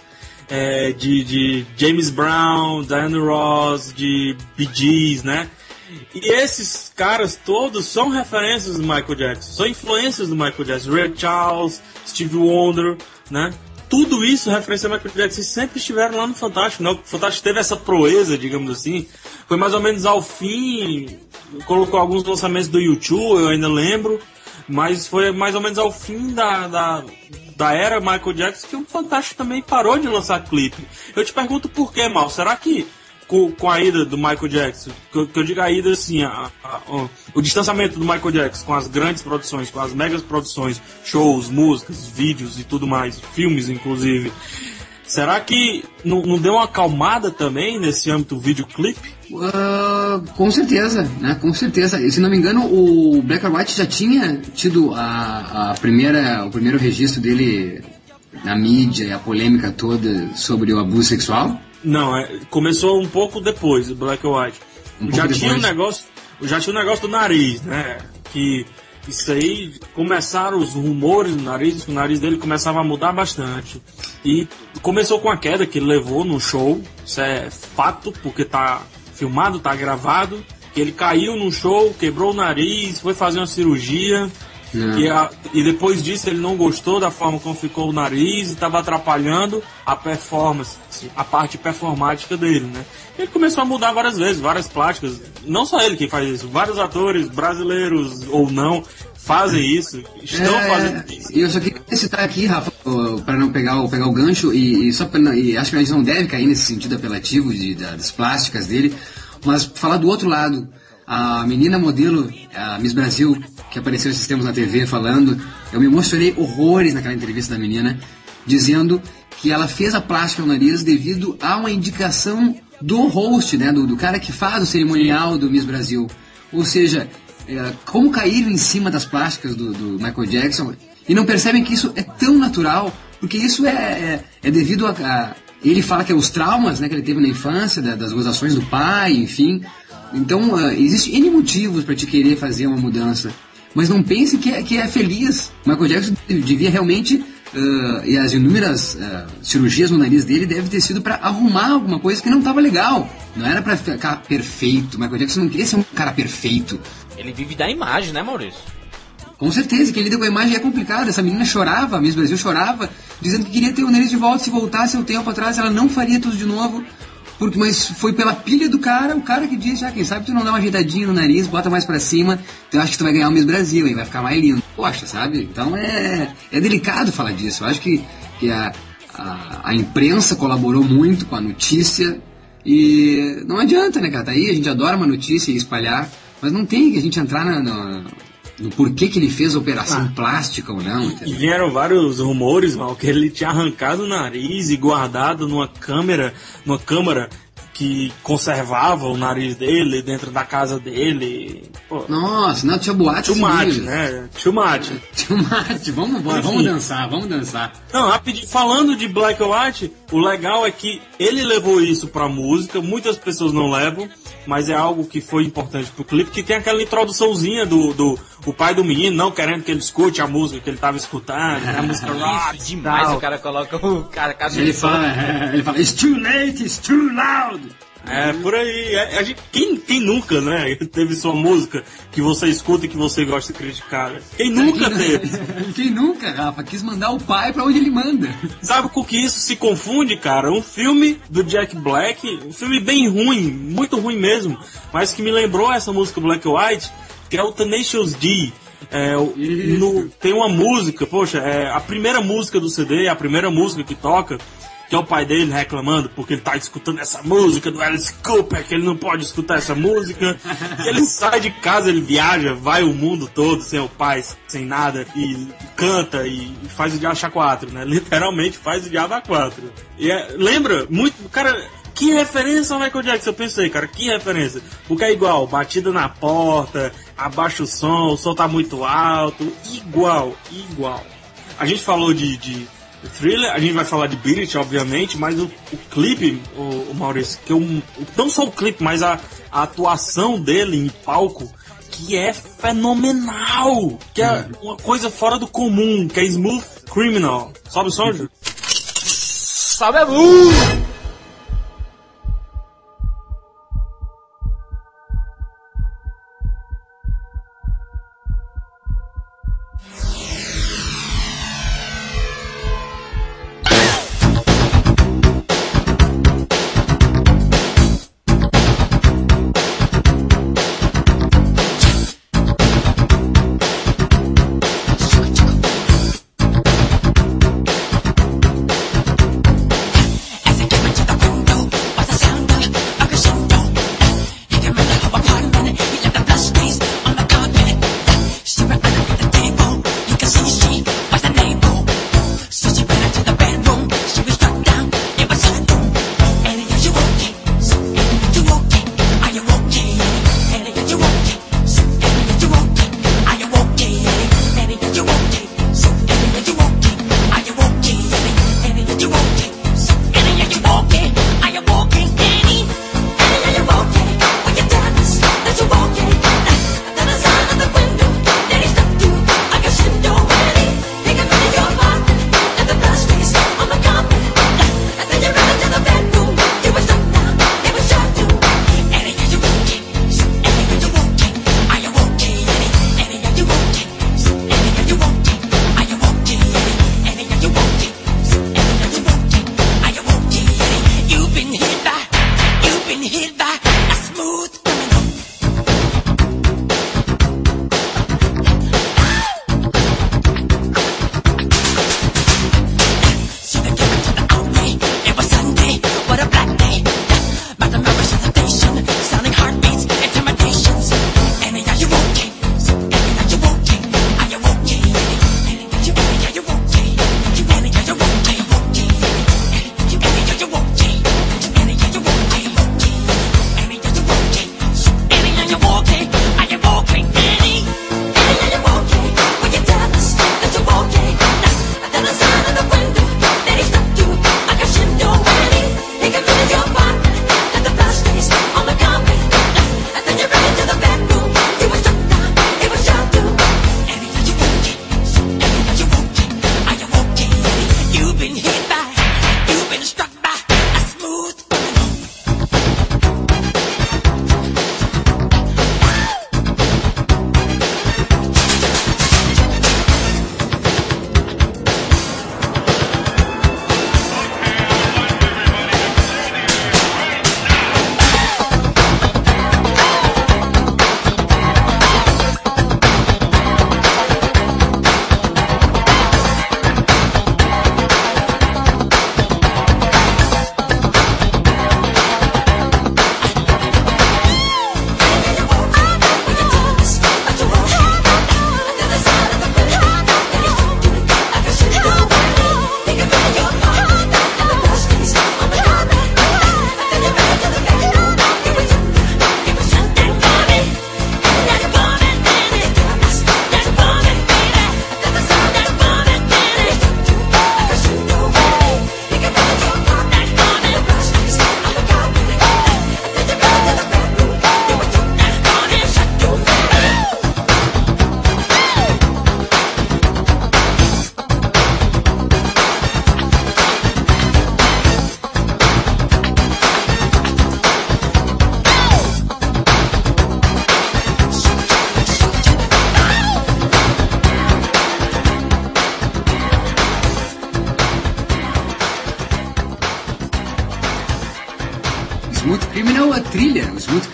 é, de, de James Brown, Diana Ross, de Bee Gees, né? E esses caras todos são referências do Michael Jackson, são influências do Michael Jackson. Ray Charles, Steve Wonder, né? Tudo isso referência ao Michael Jackson e sempre estiveram lá no Fantástico, né? O Fantástico teve essa proeza, digamos assim. Foi mais ou menos ao fim, colocou alguns lançamentos do YouTube, eu ainda lembro. Mas foi mais ou menos ao fim da, da, da era Michael Jackson que o Fantástico também parou de lançar clipe. Eu te pergunto por que, Mal? Será que com, com a ida do Michael Jackson, que eu, que eu digo a ida assim, a- a- o, o distanciamento do Michael Jackson com as grandes produções, com as megas produções, shows, músicas, vídeos e tudo mais, filmes inclusive. Será que não, não deu uma acalmada também nesse âmbito videoclipe? Ah, com certeza, né? Com certeza. E, se não me engano, o Black or White já tinha tido a, a primeira, o primeiro registro dele na mídia e a polêmica toda sobre o abuso sexual. Não, é, começou um pouco depois, o Black or White. Um já tinha um negócio, já tinha um negócio do nariz, né? Que isso aí começaram os rumores do nariz, que o nariz dele começava a mudar bastante. E começou com a queda que ele levou no show, isso é fato, porque tá filmado, tá gravado. Que ele caiu no show, quebrou o nariz, foi fazer uma cirurgia. E, a- e depois disso ele não gostou da forma como ficou o nariz e estava atrapalhando a performance, a parte performática dele, né? Ele começou a mudar várias vezes, várias plásticas. Não só ele que faz isso, vários atores brasileiros ou não fazem isso, estão É, fazendo isso. E eu só queria citar aqui, Rafa, para não pegar o, pegar o gancho, e, e só pra, e acho que a gente não deve cair nesse sentido apelativo de, da- das plásticas dele, mas falar do outro lado. A menina modelo, a Miss Brasil, que apareceu esses tempos na TV falando, eu me emocionei horrores naquela entrevista da menina, dizendo que ela fez a plástica no nariz devido a uma indicação do host, né, do, do cara que faz o cerimonial do Miss Brasil. Ou seja, é, como caíram em cima das plásticas do, do Michael Jackson e não percebem que isso é tão natural, porque isso é, é, é devido a, a- Ele fala que é os traumas né, que ele teve na infância, da- das gozações do pai, enfim. Então, uh, existe N motivos para te querer fazer uma mudança. Mas não pense que é, que é feliz. Michael Jackson devia realmente. uh, e as inúmeras uh, cirurgias no nariz dele deve ter sido para arrumar alguma coisa que não estava legal. Não era para ficar perfeito. Michael Jackson não queria ser um cara perfeito. Ele vive da imagem, né, Maurício? Com certeza, que ele lida com a imagem é complicado. Essa menina chorava, a Miss Brasil chorava, dizendo que queria ter o nariz de volta. Se voltasse o tempo atrás, ela não faria tudo de novo. Porque, mas foi pela pilha do cara, o cara que disse, ah, quem sabe tu não dá uma ajeitadinha no nariz, bota mais pra cima, tu acha que tu vai ganhar o Miss Brasil, hein? Vai ficar mais lindo. Poxa, sabe? Então é, é delicado falar disso. Eu acho que, que a, a, a imprensa colaborou muito com a notícia e não adianta, né, cara? Tá aí, a gente adora uma notícia e espalhar, mas não tem que a gente entrar na, na- no porquê que ele fez a operação plástica ou não. E entendeu? vieram vários rumores, mal, que ele tinha arrancado o nariz e guardado numa câmera, numa câmara que conservava o nariz dele dentro da casa dele. Pô, Nossa, não, tinha boate. too much, né? Too much. *laughs* Too much. Vamos embora, vamos dançar, vamos dançar. Não, rapidinho, falando de Black White, o legal é que ele levou isso pra música, muitas pessoas não levam, mas é algo que foi importante pro clipe, que tem aquela introduçãozinha do, do o pai do menino, não querendo que ele escute a música que ele tava escutando, né, a música rock, Isso, demais tal. o cara coloca o cara caso Ele fala, ele fala, it's too late, it's too loud. É, por aí. É, gente, quem, quem nunca, né, *laughs* teve sua música que você escuta e que você gosta de criticar? né? Quem nunca teve? *laughs* Quem nunca, Rafa, quis mandar o pai pra onde ele manda. Sabe com que isso se confunde, cara? Um filme do Jack Black, um filme bem ruim, muito ruim mesmo, mas que me lembrou essa música Black White, que é o Tenacious D. É, no- tem uma música, poxa, é a primeira música do CD, a primeira música que toca, que é o pai dele reclamando porque ele tá escutando essa música do Alice Cooper, que ele não pode escutar essa música. E ele sai de casa, ele viaja, vai o mundo todo sem o pai, sem nada, e canta e faz o diabo a quatro, né? Literalmente faz o diabo a quatro. E é- lembra muito, cara, que referência ao Michael Jackson, eu pensei, cara, que referência. Porque é igual, batida na porta, abaixa o som, o som tá muito alto, igual, igual. A gente falou de, de Thriller, a gente vai falar de It, obviamente, mas o, o clipe, o, o Maurício, que eu, não só o clipe, mas a, a atuação dele em palco, que é fenomenal, que é uma coisa fora do comum, que é Smooth Criminal. Sobe o som, Ju? Sabe a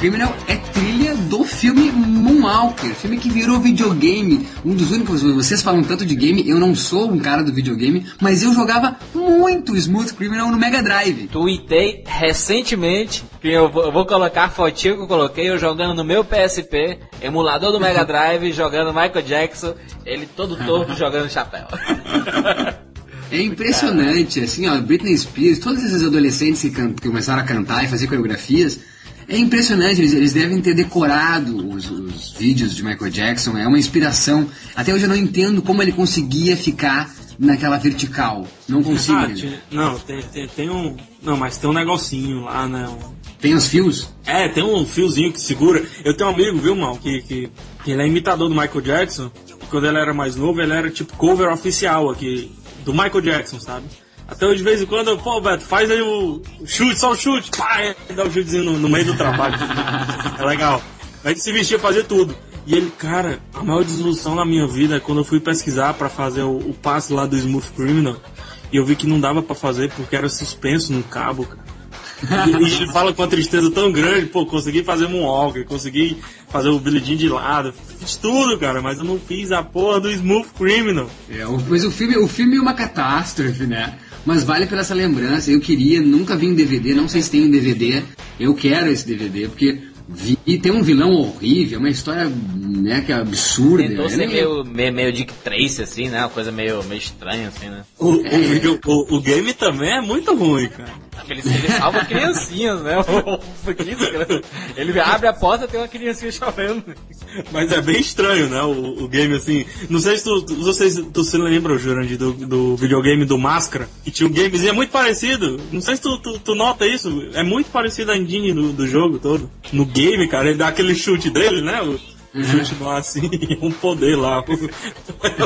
Criminal é trilha do filme Moonwalker, filme que virou videogame. Um dos únicos. Vocês falam tanto de game, eu não sou um cara do videogame, mas eu jogava muito Smooth Criminal no Mega Drive. Tuitei recentemente que eu vou, eu vou colocar a fotinha que eu coloquei eu jogando no meu PSP, emulador do Mega *laughs* Drive, jogando Michael Jackson, ele todo torto *laughs* jogando chapéu. É impressionante, assim, ó, Britney Spears, todos esses adolescentes que, can- que começaram a cantar e fazer coreografias, é impressionante, eles, eles devem ter decorado os, os vídeos de Michael Jackson, é uma inspiração. Até hoje eu não entendo como ele conseguia ficar naquela vertical. Não consigo. Ah, tinha- não, tem, tem, tem um. Não, mas tem um negocinho lá, né? um- Tem os fios? É, tem um fiozinho que segura. Eu tenho um amigo, viu, mal, que, que, que ele é imitador do Michael Jackson. Quando ele era mais novo, ele era tipo cover oficial aqui do Michael Jackson, sabe? Até hoje, de vez em quando, eu, pô, Beto, faz aí o, chute, só o chute, pá, ele dá um chutezinho no, no meio do trabalho. *laughs* é legal. A gente se vestia fazer tudo. E ele, cara, a maior desilusão na minha vida é quando eu fui pesquisar pra fazer o, o passe lá do Smooth Criminal. E eu vi que não dava pra fazer porque era suspenso no cabo, cara. E, ele fala com uma tristeza tão grande, pô, consegui fazer Moonwalker, consegui fazer o Billy Jean de lado, fiz tudo, cara, mas eu não fiz a porra do Smooth Criminal. É, mas o filme, o filme é uma catástrofe, né? Mas vale pela essa lembrança. Eu queria, nunca vi um DVD, não sei se tem um DVD. Eu quero esse DVD, porque vi, tem um vilão horrível, uma história né, que é absurda. Tentou Eu ser meio, meio, meio Dick Tracy, assim, né? Uma coisa meio, meio estranha, assim, né? O, o, vídeo- o- o game também é muito ruim, cara. Ele, ele salva criancinhas, né? Ele abre a porta e tem uma criancinha chorando. Mas é bem estranho, né? O, o game, assim. Não sei se tu, tu, se tu se lembra, Jurandir, do, do videogame do Máscara. Que tinha um gamezinho muito parecido. Não sei se tu, tu, tu nota isso. É muito parecido a engine do, do jogo todo. No game, cara, ele dá aquele chute dele, né? O, o chute lá, assim, *laughs* um poder lá.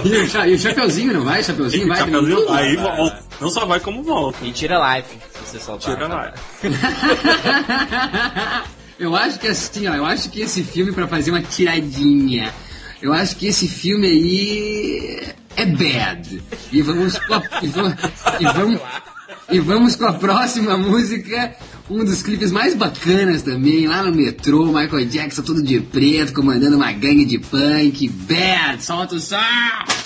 E o, cha- e o Chapeuzinho, não vai? Chapeuzinho vai? Chapeuzinho, aí volta. Não só vai como volta. E tira life, se você soltar. Tira lá. *laughs* eu acho que assim, ó, eu acho que esse filme pra fazer uma tiradinha, eu acho que esse filme aí é bad. E vamos e vamos, e vamos, e vamos com a próxima música, um dos clipes mais bacanas também, lá no metrô, Michael Jackson todo de preto, comandando uma gangue de punk, bad, solta o som!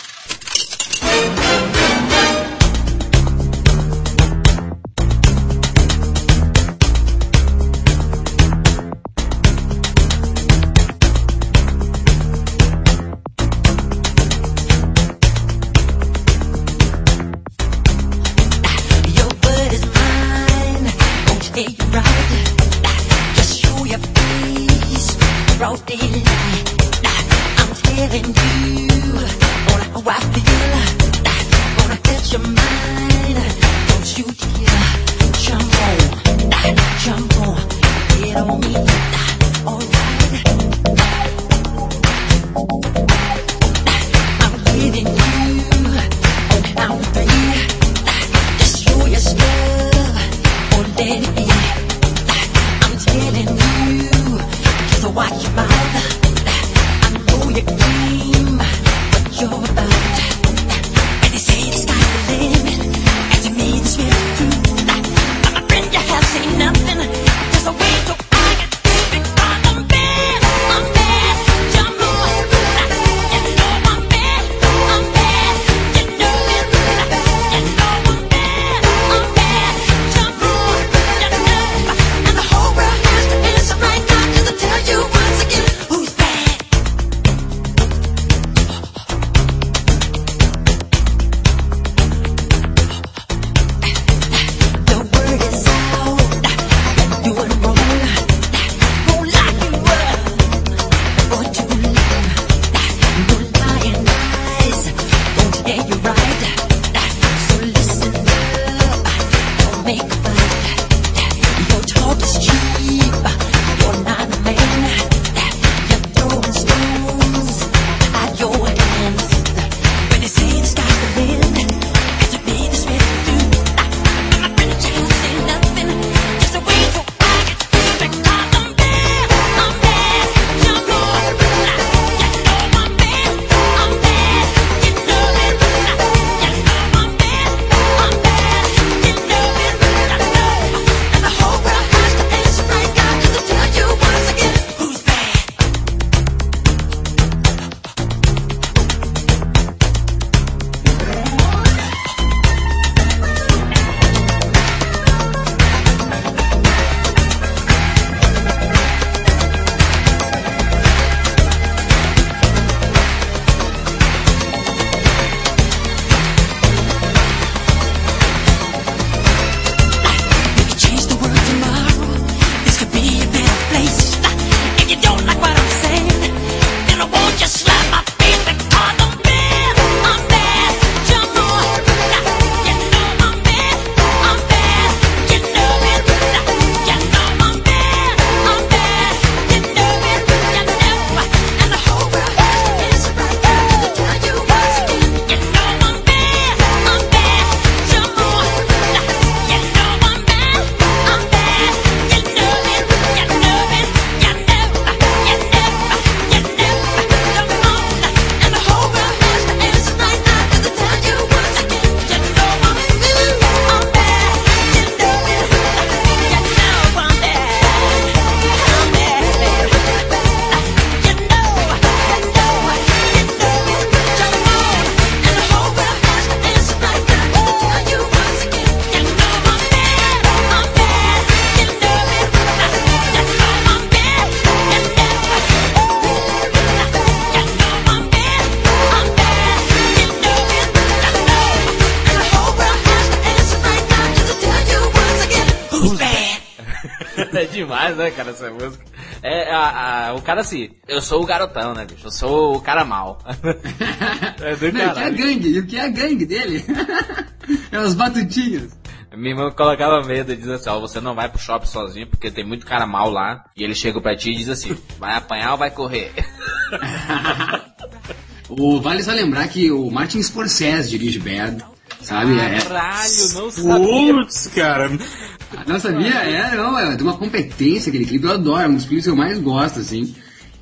Sou o garotão, né, bicho? Eu sou o cara mal. *laughs* é do Não, o que é gangue? E o que é a gangue dele? *laughs* é os batutinhos. Minha irmã colocava medo e dizia assim, ó, você não vai pro shopping sozinho, porque tem muito cara mal lá. E ele chega pra ti e diz assim, vai apanhar ou vai correr? *laughs* O, vale só lembrar que o Martin Scorsese dirige Bad, sabe? É, Caralho, não sabia. Putz, cara. não sabia? É, não, é de uma competência aquele clipe, eu adoro, é um dos clipes que eu mais gosto, assim.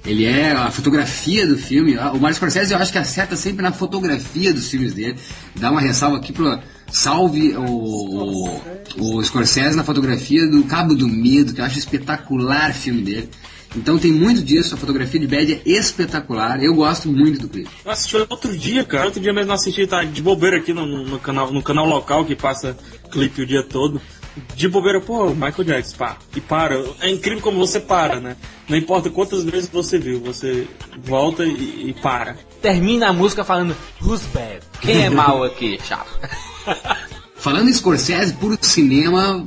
Ele é a fotografia do filme. O Martin Scorsese eu acho que acerta sempre na fotografia dos filmes dele. Dá uma ressalva aqui pro. Salve o, o, Scorsese na fotografia do Cabo do Medo, que eu acho espetacular o filme dele. Então tem muito disso, a fotografia de Bad é espetacular. Eu gosto muito do clipe. Eu assisti outro dia, cara. Outro dia mesmo assisti, tá de bobeira aqui no, no canal, no canal local que passa clipe o dia todo. De bobeira, pô, Michael Jackson, pá. E para. É incrível como você para, né? Não importa quantas vezes você viu, você volta e, e para. Termina a música falando, who's bad? Quem é mal aqui, chato? *laughs* Falando em Scorsese, puro cinema. *laughs*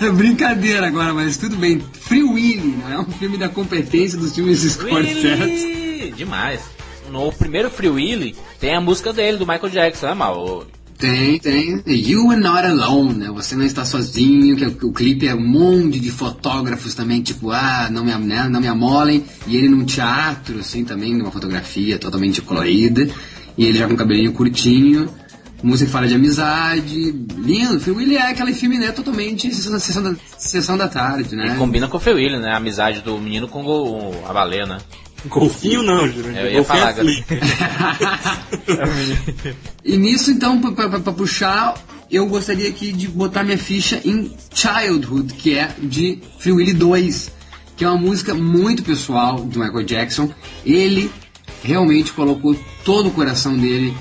é brincadeira agora, mas tudo bem. Free Willy, não é um filme da competência dos filmes de Scorsese. Willy! Demais. No primeiro Free Willy tem a música dele, do Michael Jackson, né, mal? Tem, tem. You are not alone, né? Você não está sozinho, que o, o clipe é um monte de fotógrafos também, tipo, ah, não me, né, não me amolem. E ele num teatro, assim, também, numa fotografia totalmente colorida. E ele já com o cabelinho curtinho. Música fala de amizade. Lindo. Free Willy é aquele filme, né, totalmente sessão, da, sessão da tarde, né? E combina com o Free Willy, né? A amizade do menino com o, a baleia, Golfinho não, Jurandir. Eu ia falar, é flip. *laughs* E nisso, então, pra puxar, eu gostaria aqui de botar minha ficha em Childhood, que é de Free Willy 2, que é uma música muito pessoal do Michael Jackson. Ele realmente colocou todo o coração dele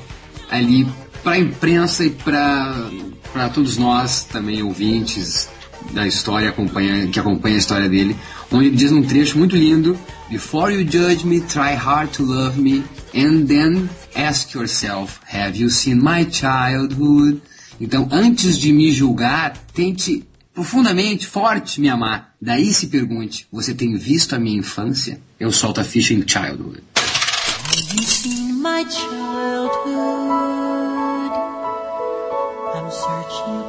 ali pra imprensa e pra, pra todos nós, também ouvintes da história acompanha, que acompanha a história dele, onde ele diz num trecho muito lindo: Before you judge me, try hard to love me, and then ask yourself, have you seen my childhood? Então, antes de me julgar, tente profundamente, forte me amar. Daí se pergunte: você tem visto a minha infância? Eu solto a ficha em Childhood. Have you seen my childhood? I'm searching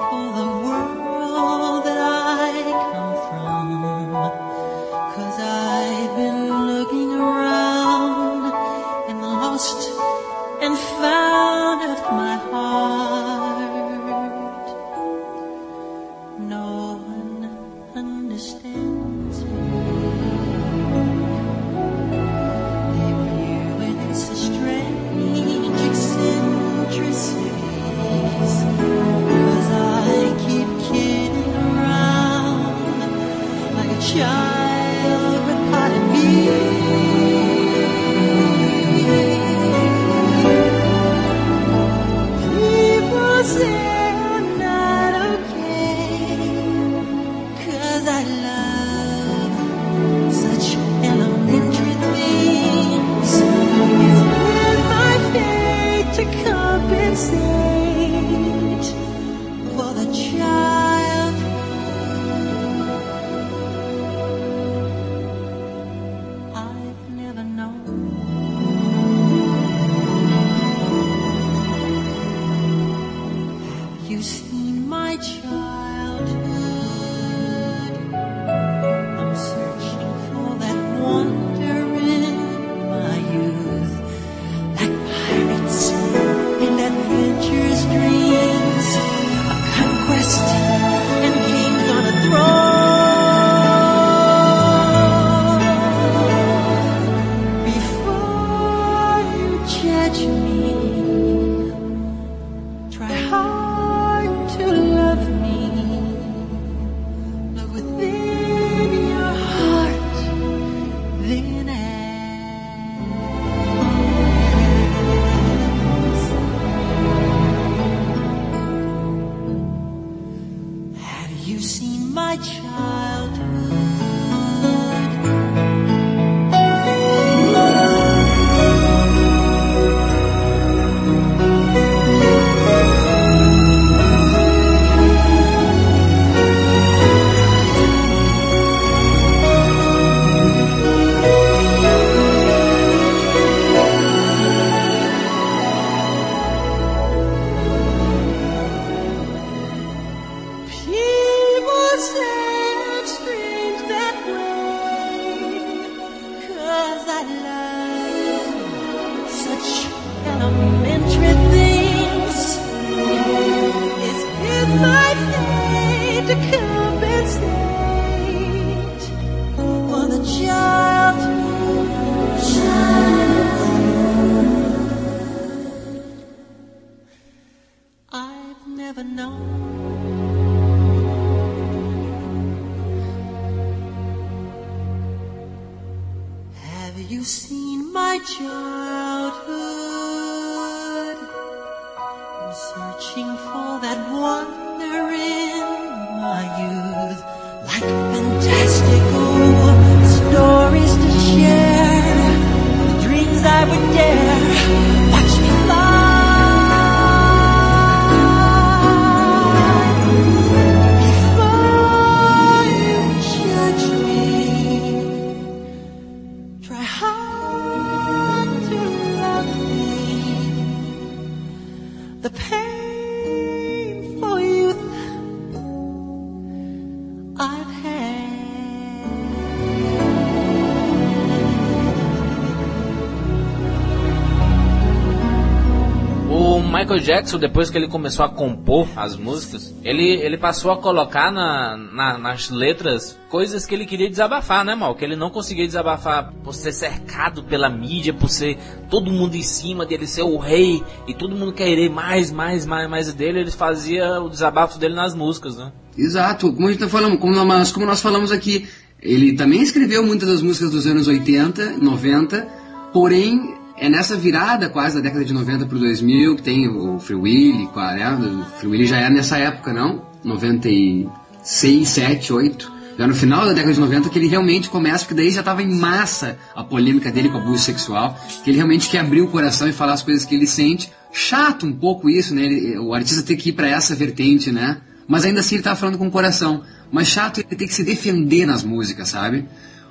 Michael Jackson, depois que ele começou a compor as músicas, ele, ele passou a colocar na, na- nas letras coisas que ele queria desabafar, né, mal? Que ele não conseguia desabafar por ser cercado pela mídia, por ser todo mundo em cima dele, ser o rei e todo mundo querer mais, mais, mais, mais dele. Ele fazia o desabafo dele nas músicas, né? Exato, como a gente tá falando, como nós, como nós falamos aqui, ele também escreveu muitas das músicas dos anos 80, 90, porém é nessa virada quase da década de 90 pro 2000 que tem o Free Willy, qual é? O Free Willy já era nessa época, não? 96, 7, 8. Já no final da década de 90 que ele realmente começa, porque daí já estava em massa a polêmica dele com abuso sexual, que ele realmente quer abrir o coração e falar as coisas que ele sente. Chato um pouco isso, né? Ele- o artista ter que ir para essa vertente, né? Mas ainda assim ele tava falando com o coração. Mas chato ele ter que se defender nas músicas, sabe?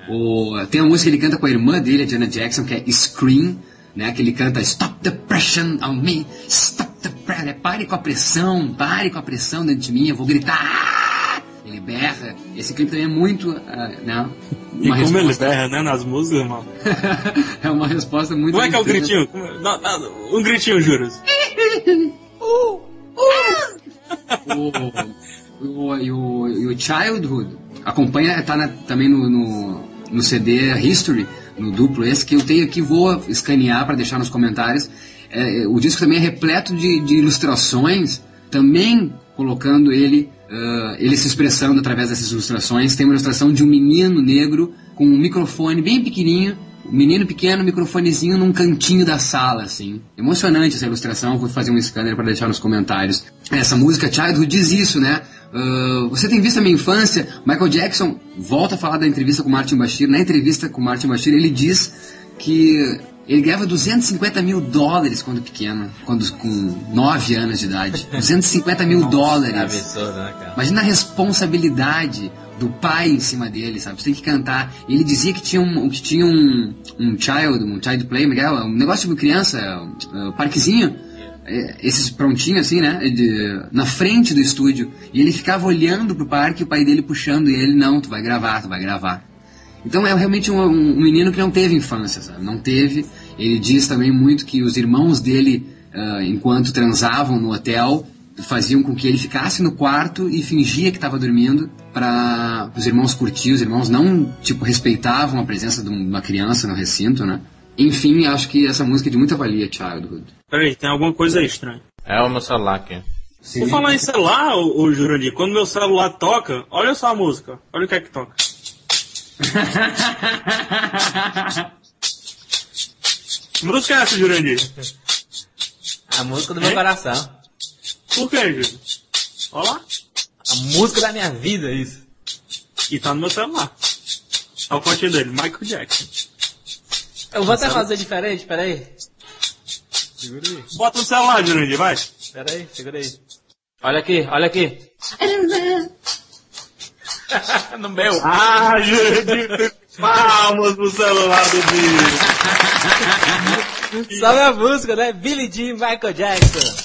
O, tem a música que ele canta com a irmã dele, a Janet Jackson, que é Scream, né? Que ele canta Stop the pressure on me, stop the pressure. É, Pare com a pressão, pare com a pressão dentro de mim, eu vou gritar. Ele berra. Esse clipe também é muito, ah, né? E como ele berra, né, nas músicas, mano. *laughs* é uma resposta muito Como é que é o difícil. gritinho? Como- não, não, um gritinho, juros. *laughs* o, o, e, o, e o Childhood acompanha, tá na- também no, no, no CD History, no duplo esse, que eu tenho aqui, vou escanear para deixar nos comentários. É, é, o disco também é repleto de, de ilustrações, também colocando ele, ah, ele se expressando através dessas ilustrações. Tem uma ilustração de um menino negro com um microfone bem pequenininho, um menino pequeno, microfonezinho num cantinho da sala, assim. Emocionante essa ilustração, vou fazer um scanner para deixar nos comentários. Essa música Childhood diz isso, né? Ah, você tem visto a minha infância? Michael Jackson volta a falar da entrevista com Martin Bashir. Na entrevista com Martin Bashir, ele diz que ele ganhava 250 mil dólares quando pequeno, quando com 9 anos de idade. *laughs* 250 mil dólares. É absurdo, né, cara? Imagina a responsabilidade do pai em cima dele, sabe? Você tem que cantar. E ele dizia que tinha um, que tinha um, um child, um child play, Miguel, um negócio de criança, um, um parquezinho, é, esses prontinhos assim, né? de- na frente do estúdio. E ele ficava olhando pro parque, o pai dele puxando e ele, não, tu vai gravar, tu vai gravar. Então é realmente um, um menino que não teve infância, sabe? Não teve. Ele diz também muito que os irmãos dele, ah, enquanto transavam no hotel, faziam com que ele ficasse no quarto e fingia que estava dormindo para os irmãos curtir. Os irmãos não, tipo, respeitavam a presença de um- uma criança no recinto, né? Enfim, acho que essa música é de muita valia, Childhood. Peraí, tem alguma coisa aí estranha. É o meu celular aqui. Por falar em celular, ô, ô Jurandir, quando meu celular toca, olha só a música. Olha o que é que toca. *laughs* Que música é essa, Jurandir? A música do meu coração. Por que, Júlio? Olha lá. A música da minha vida, isso. E tá no meu celular. Olha o fotinho dele, Michael Jackson. Eu vou até fazer diferente, peraí. Bota no celular, Jurandir, vai. Peraí, segura aí. Olha aqui, olha aqui. *laughs* no meu. Ah, Jurandir, palmas pro celular do Billy. Sabe a música, né? Billy Jean, Michael Jackson.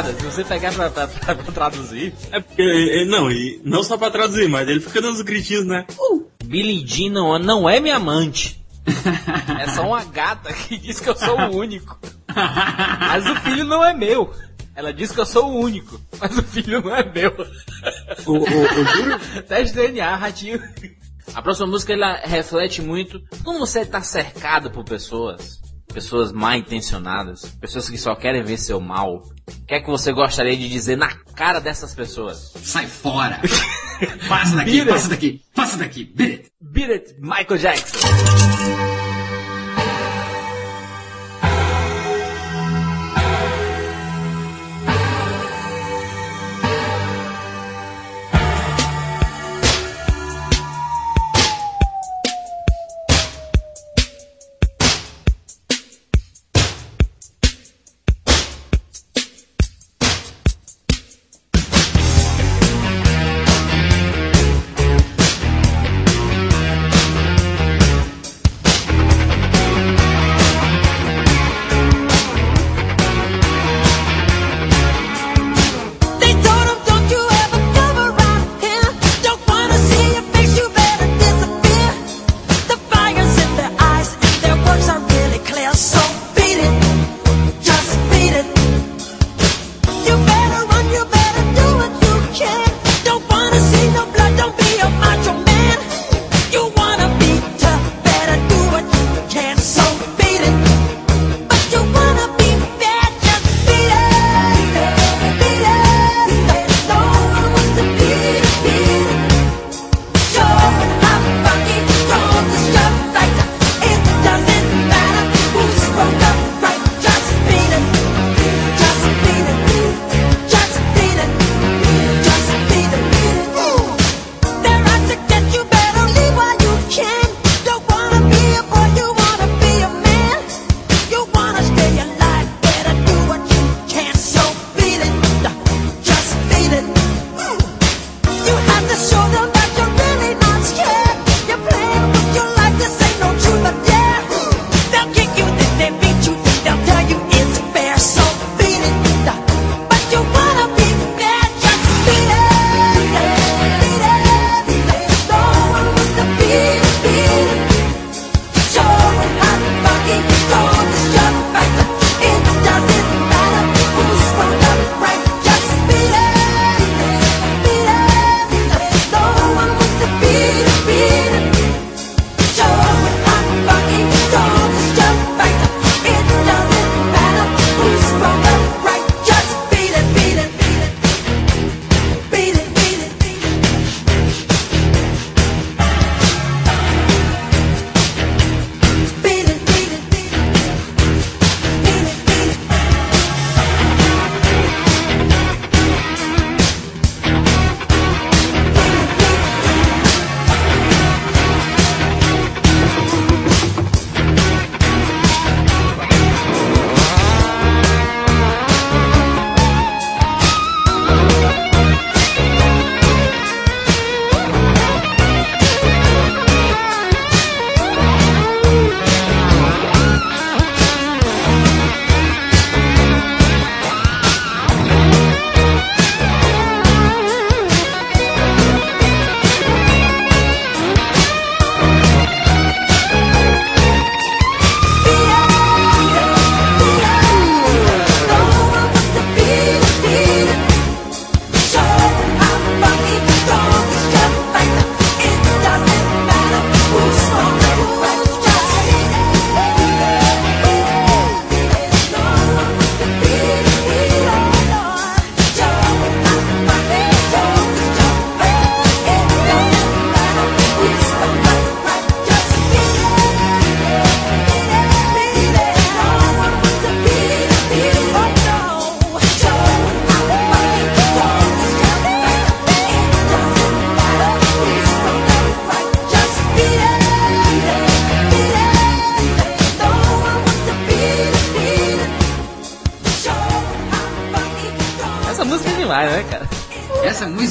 piada. Se você pegar pra, pra, pra, pra traduzir. É porque. Não, e não só pra traduzir, mas ele fica dando os gritinhos, né? Uh, Billy Jean não, não é minha amante. é só uma gata que diz que eu sou o único. Mas o filho não é meu. Ela diz que eu sou o único, mas o filho não é meu. O, o, o juro? Teste DNA, ratinho. A próxima música ela reflete muito como você está cercado por pessoas pessoas mal intencionadas, pessoas que só querem ver seu mal, o que é que você gostaria de dizer na cara dessas pessoas? Sai fora! passa daqui, passa daqui, passa daqui! Beat it! Beat it, Michael Jackson!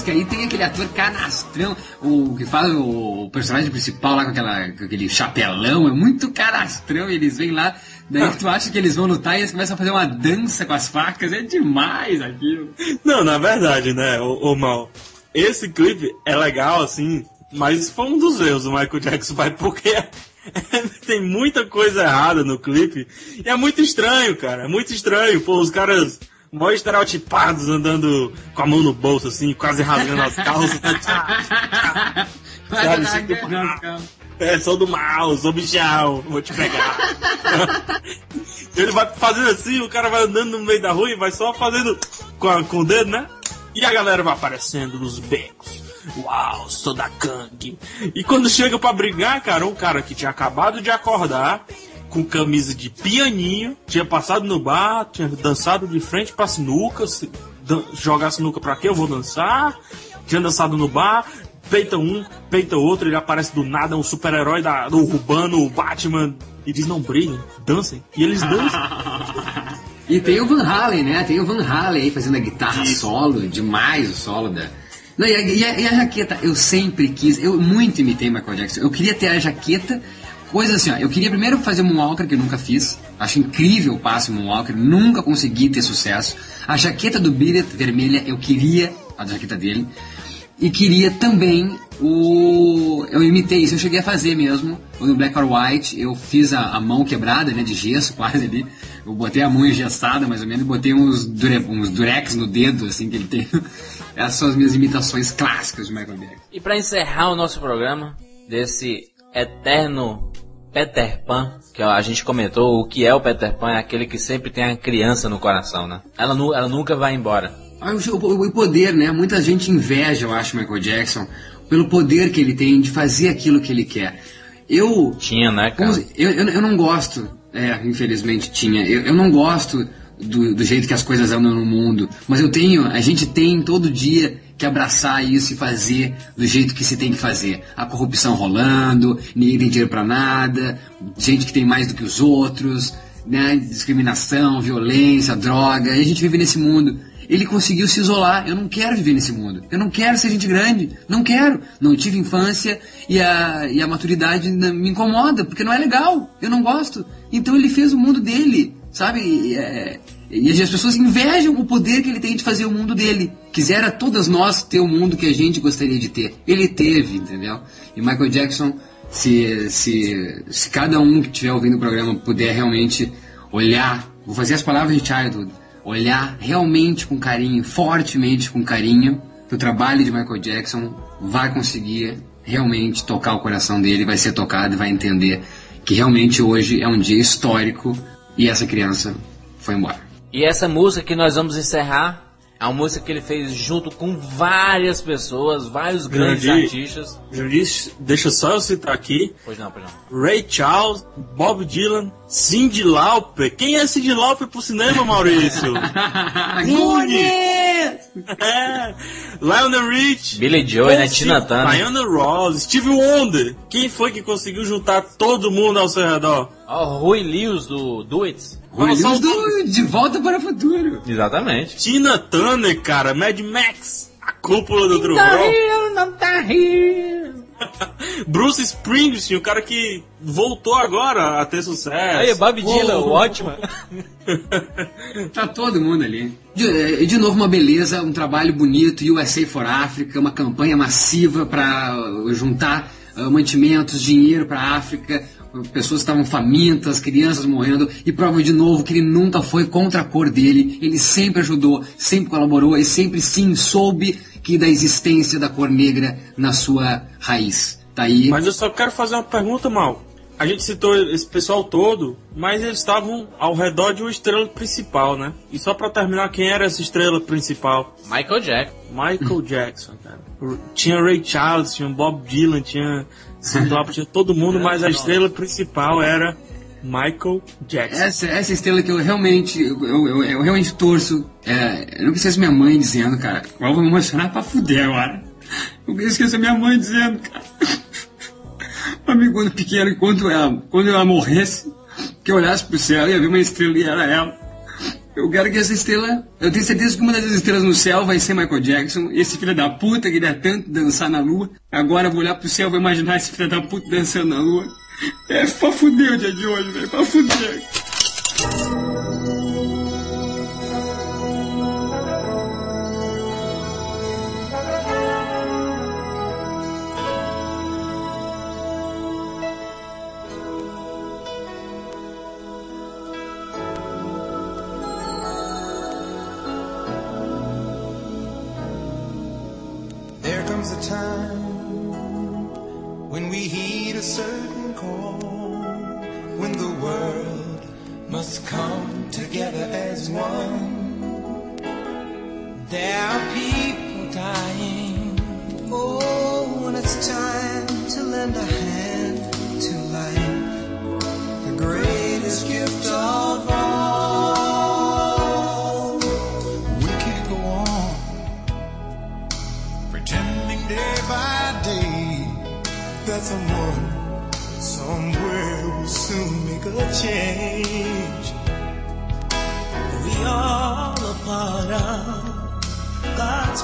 que aí tem aquele ator canastrão, o que faz o, o personagem principal lá com, aquela, com aquele chapelão, é muito canastrão, e eles vêm lá, daí tu *laughs* acha que eles vão lutar e eles começam a fazer uma dança com as facas, é demais aquilo. Não, na verdade, né, o, o mal. Esse clipe é legal, assim, mas foi um dos erros do Michael Jackson, vai, porque *laughs* tem muita coisa errada no clipe. E é muito estranho, cara. É muito estranho. Pô, os caras mó estereotipados andando com a mão no bolso, assim, quase rasgando as calças. *laughs* Sabe, tipo, é, sou do mal, sou bichão, vou te pegar. *laughs* Ele vai fazendo assim, o cara vai andando no meio da rua e vai só fazendo com, a- com o dedo, né? E a galera vai aparecendo nos becos. Uau, sou da gangue. E quando chega pra brigar, cara, um cara que tinha acabado de acordar, com camisa de pianinho, tinha passado no bar, tinha dançado de frente pra sinuca, se- dan- jogar sinuca pra quê? Eu vou dançar. Tinha dançado no bar, peita um, peita outro, ele aparece do nada, um super-herói do Urbano, o Batman, e diz, não briguem, dancem. E eles dançam. *laughs* E tem o Van Halen, né? Tem o Van Halen aí fazendo a guitarra solo, demais o solo da. Não, e, a, e a- e a jaqueta, eu sempre quis, eu muito imitei Michael Jackson. Eu queria ter a jaqueta, coisa assim, ó. Eu queria primeiro fazer Moonwalker, que eu nunca fiz. Acho incrível o passe Moonwalker, nunca consegui ter sucesso. A jaqueta do Billet vermelha, eu queria a jaqueta dele. E queria também o. Eu imitei isso, eu cheguei a fazer mesmo. No Black or White, eu fiz a, a mão quebrada, né? De gesso *laughs* quase ali. Eu botei a mão engessada, mais ou menos, e botei uns, dure, uns durex no dedo, assim, que ele tem. *laughs* Essas são as minhas imitações clássicas de Michael Jackson. E pra encerrar o nosso programa, desse eterno Peter Pan, que a gente comentou, o que é o Peter Pan? É aquele que sempre tem a criança no coração, né? Ela, nu- ela nunca vai embora. Ah, o, poder, né? Muita gente inveja, eu acho, Michael Jackson, pelo poder que ele tem de fazer aquilo que ele quer. Eu Tinha, né, cara? Eu, eu, eu não gosto, é, infelizmente tinha, eu, eu não gosto do, do jeito que as coisas andam no mundo, mas eu tenho, a gente tem todo dia que abraçar isso e fazer do jeito que se tem que fazer. A corrupção rolando, ninguém tem dinheiro pra nada, gente que tem mais do que os outros, né, discriminação, violência, droga, e a gente vive nesse mundo. Ele conseguiu se isolar. Eu não quero viver nesse mundo. Eu não quero ser gente grande. Não quero. Não tive infância e a, e a maturidade me incomoda, porque não é legal. Eu não gosto. Então ele fez o mundo dele, sabe? É, e as pessoas invejam o poder que ele tem de fazer o mundo dele. Quisera todas nós ter o mundo que a gente gostaria de ter. Ele teve, entendeu? E Michael Jackson, se, se, se cada um que estiver ouvindo o programa puder realmente olhar, vou fazer as palavras de Childhood, olhar realmente com carinho, fortemente com carinho, o trabalho de Michael Jackson vai conseguir realmente tocar o coração dele, vai ser tocado e vai entender que realmente hoje é um dia histórico e essa criança foi embora. E essa música que nós vamos encerrar é uma música que ele fez junto com várias pessoas, vários grandes Grande. artistas. Jurandir, deixa só eu citar aqui. Pois não, pois não. Ray Charles, Bob Dylan, Cyndi Lauper. Quem é Cyndi Lauper pro cinema, Maurício? *laughs* Goonies! é. Lionel Rich. Billy Joy, né? Tina Turner. Diana Ross, Steve Wonder. Quem foi que conseguiu juntar todo mundo ao seu redor? Ó, Rui Lewis do Do It. Rui Fala só Lewis o- do De Volta para o Futuro. Exatamente. Tina Turner, cara, Mad Max, a cúpula do trovão. não tá rindo. *laughs* Bruce Springsteen, o cara que voltou agora a ter sucesso. Aí, Bob Dylan, Oh. ótimo. *laughs* Tá todo mundo ali. De, eh, de novo, uma beleza, um trabalho bonito, USA for Africa, uma campanha massiva para juntar ah, mantimentos, dinheiro para a África. Pessoas estavam famintas, crianças morrendo, e prova de novo que ele nunca foi contra a cor dele. Ele sempre ajudou, sempre colaborou e sempre sim soube que da existência da cor negra na sua raiz. Tá aí. Mas eu só quero fazer uma pergunta, Mal. A gente citou esse pessoal todo, mas eles estavam ao redor de uma estrela principal, né? E só pra terminar, quem era essa estrela principal? Michael Jackson. Michael Jackson, cara. Tinha Ray Charles, tinha Bob Dylan, tinha Cyndi Lauper, tinha todo mundo, mas a estrela principal era Michael Jackson. Essa, essa estrela que eu realmente, eu, eu, eu realmente torço. É, eu nunca esqueço minha mãe dizendo, cara. Eu vou me emocionar pra fuder agora. Eu nunca esqueço minha mãe dizendo, cara. *laughs* Mim, quando pequeno, quando ela, quando ela morresse, que eu olhasse pro céu e ia ver uma estrela e era ela. Eu quero que essa estrela. Eu tenho certeza que uma das estrelas no céu vai ser Michael Jackson. Esse filho da puta que queria tanto dançar na lua. Agora eu vou olhar pro céu e vou imaginar esse filho da puta dançando na lua. É pra fuder o dia de hoje, velho. Pra fuder.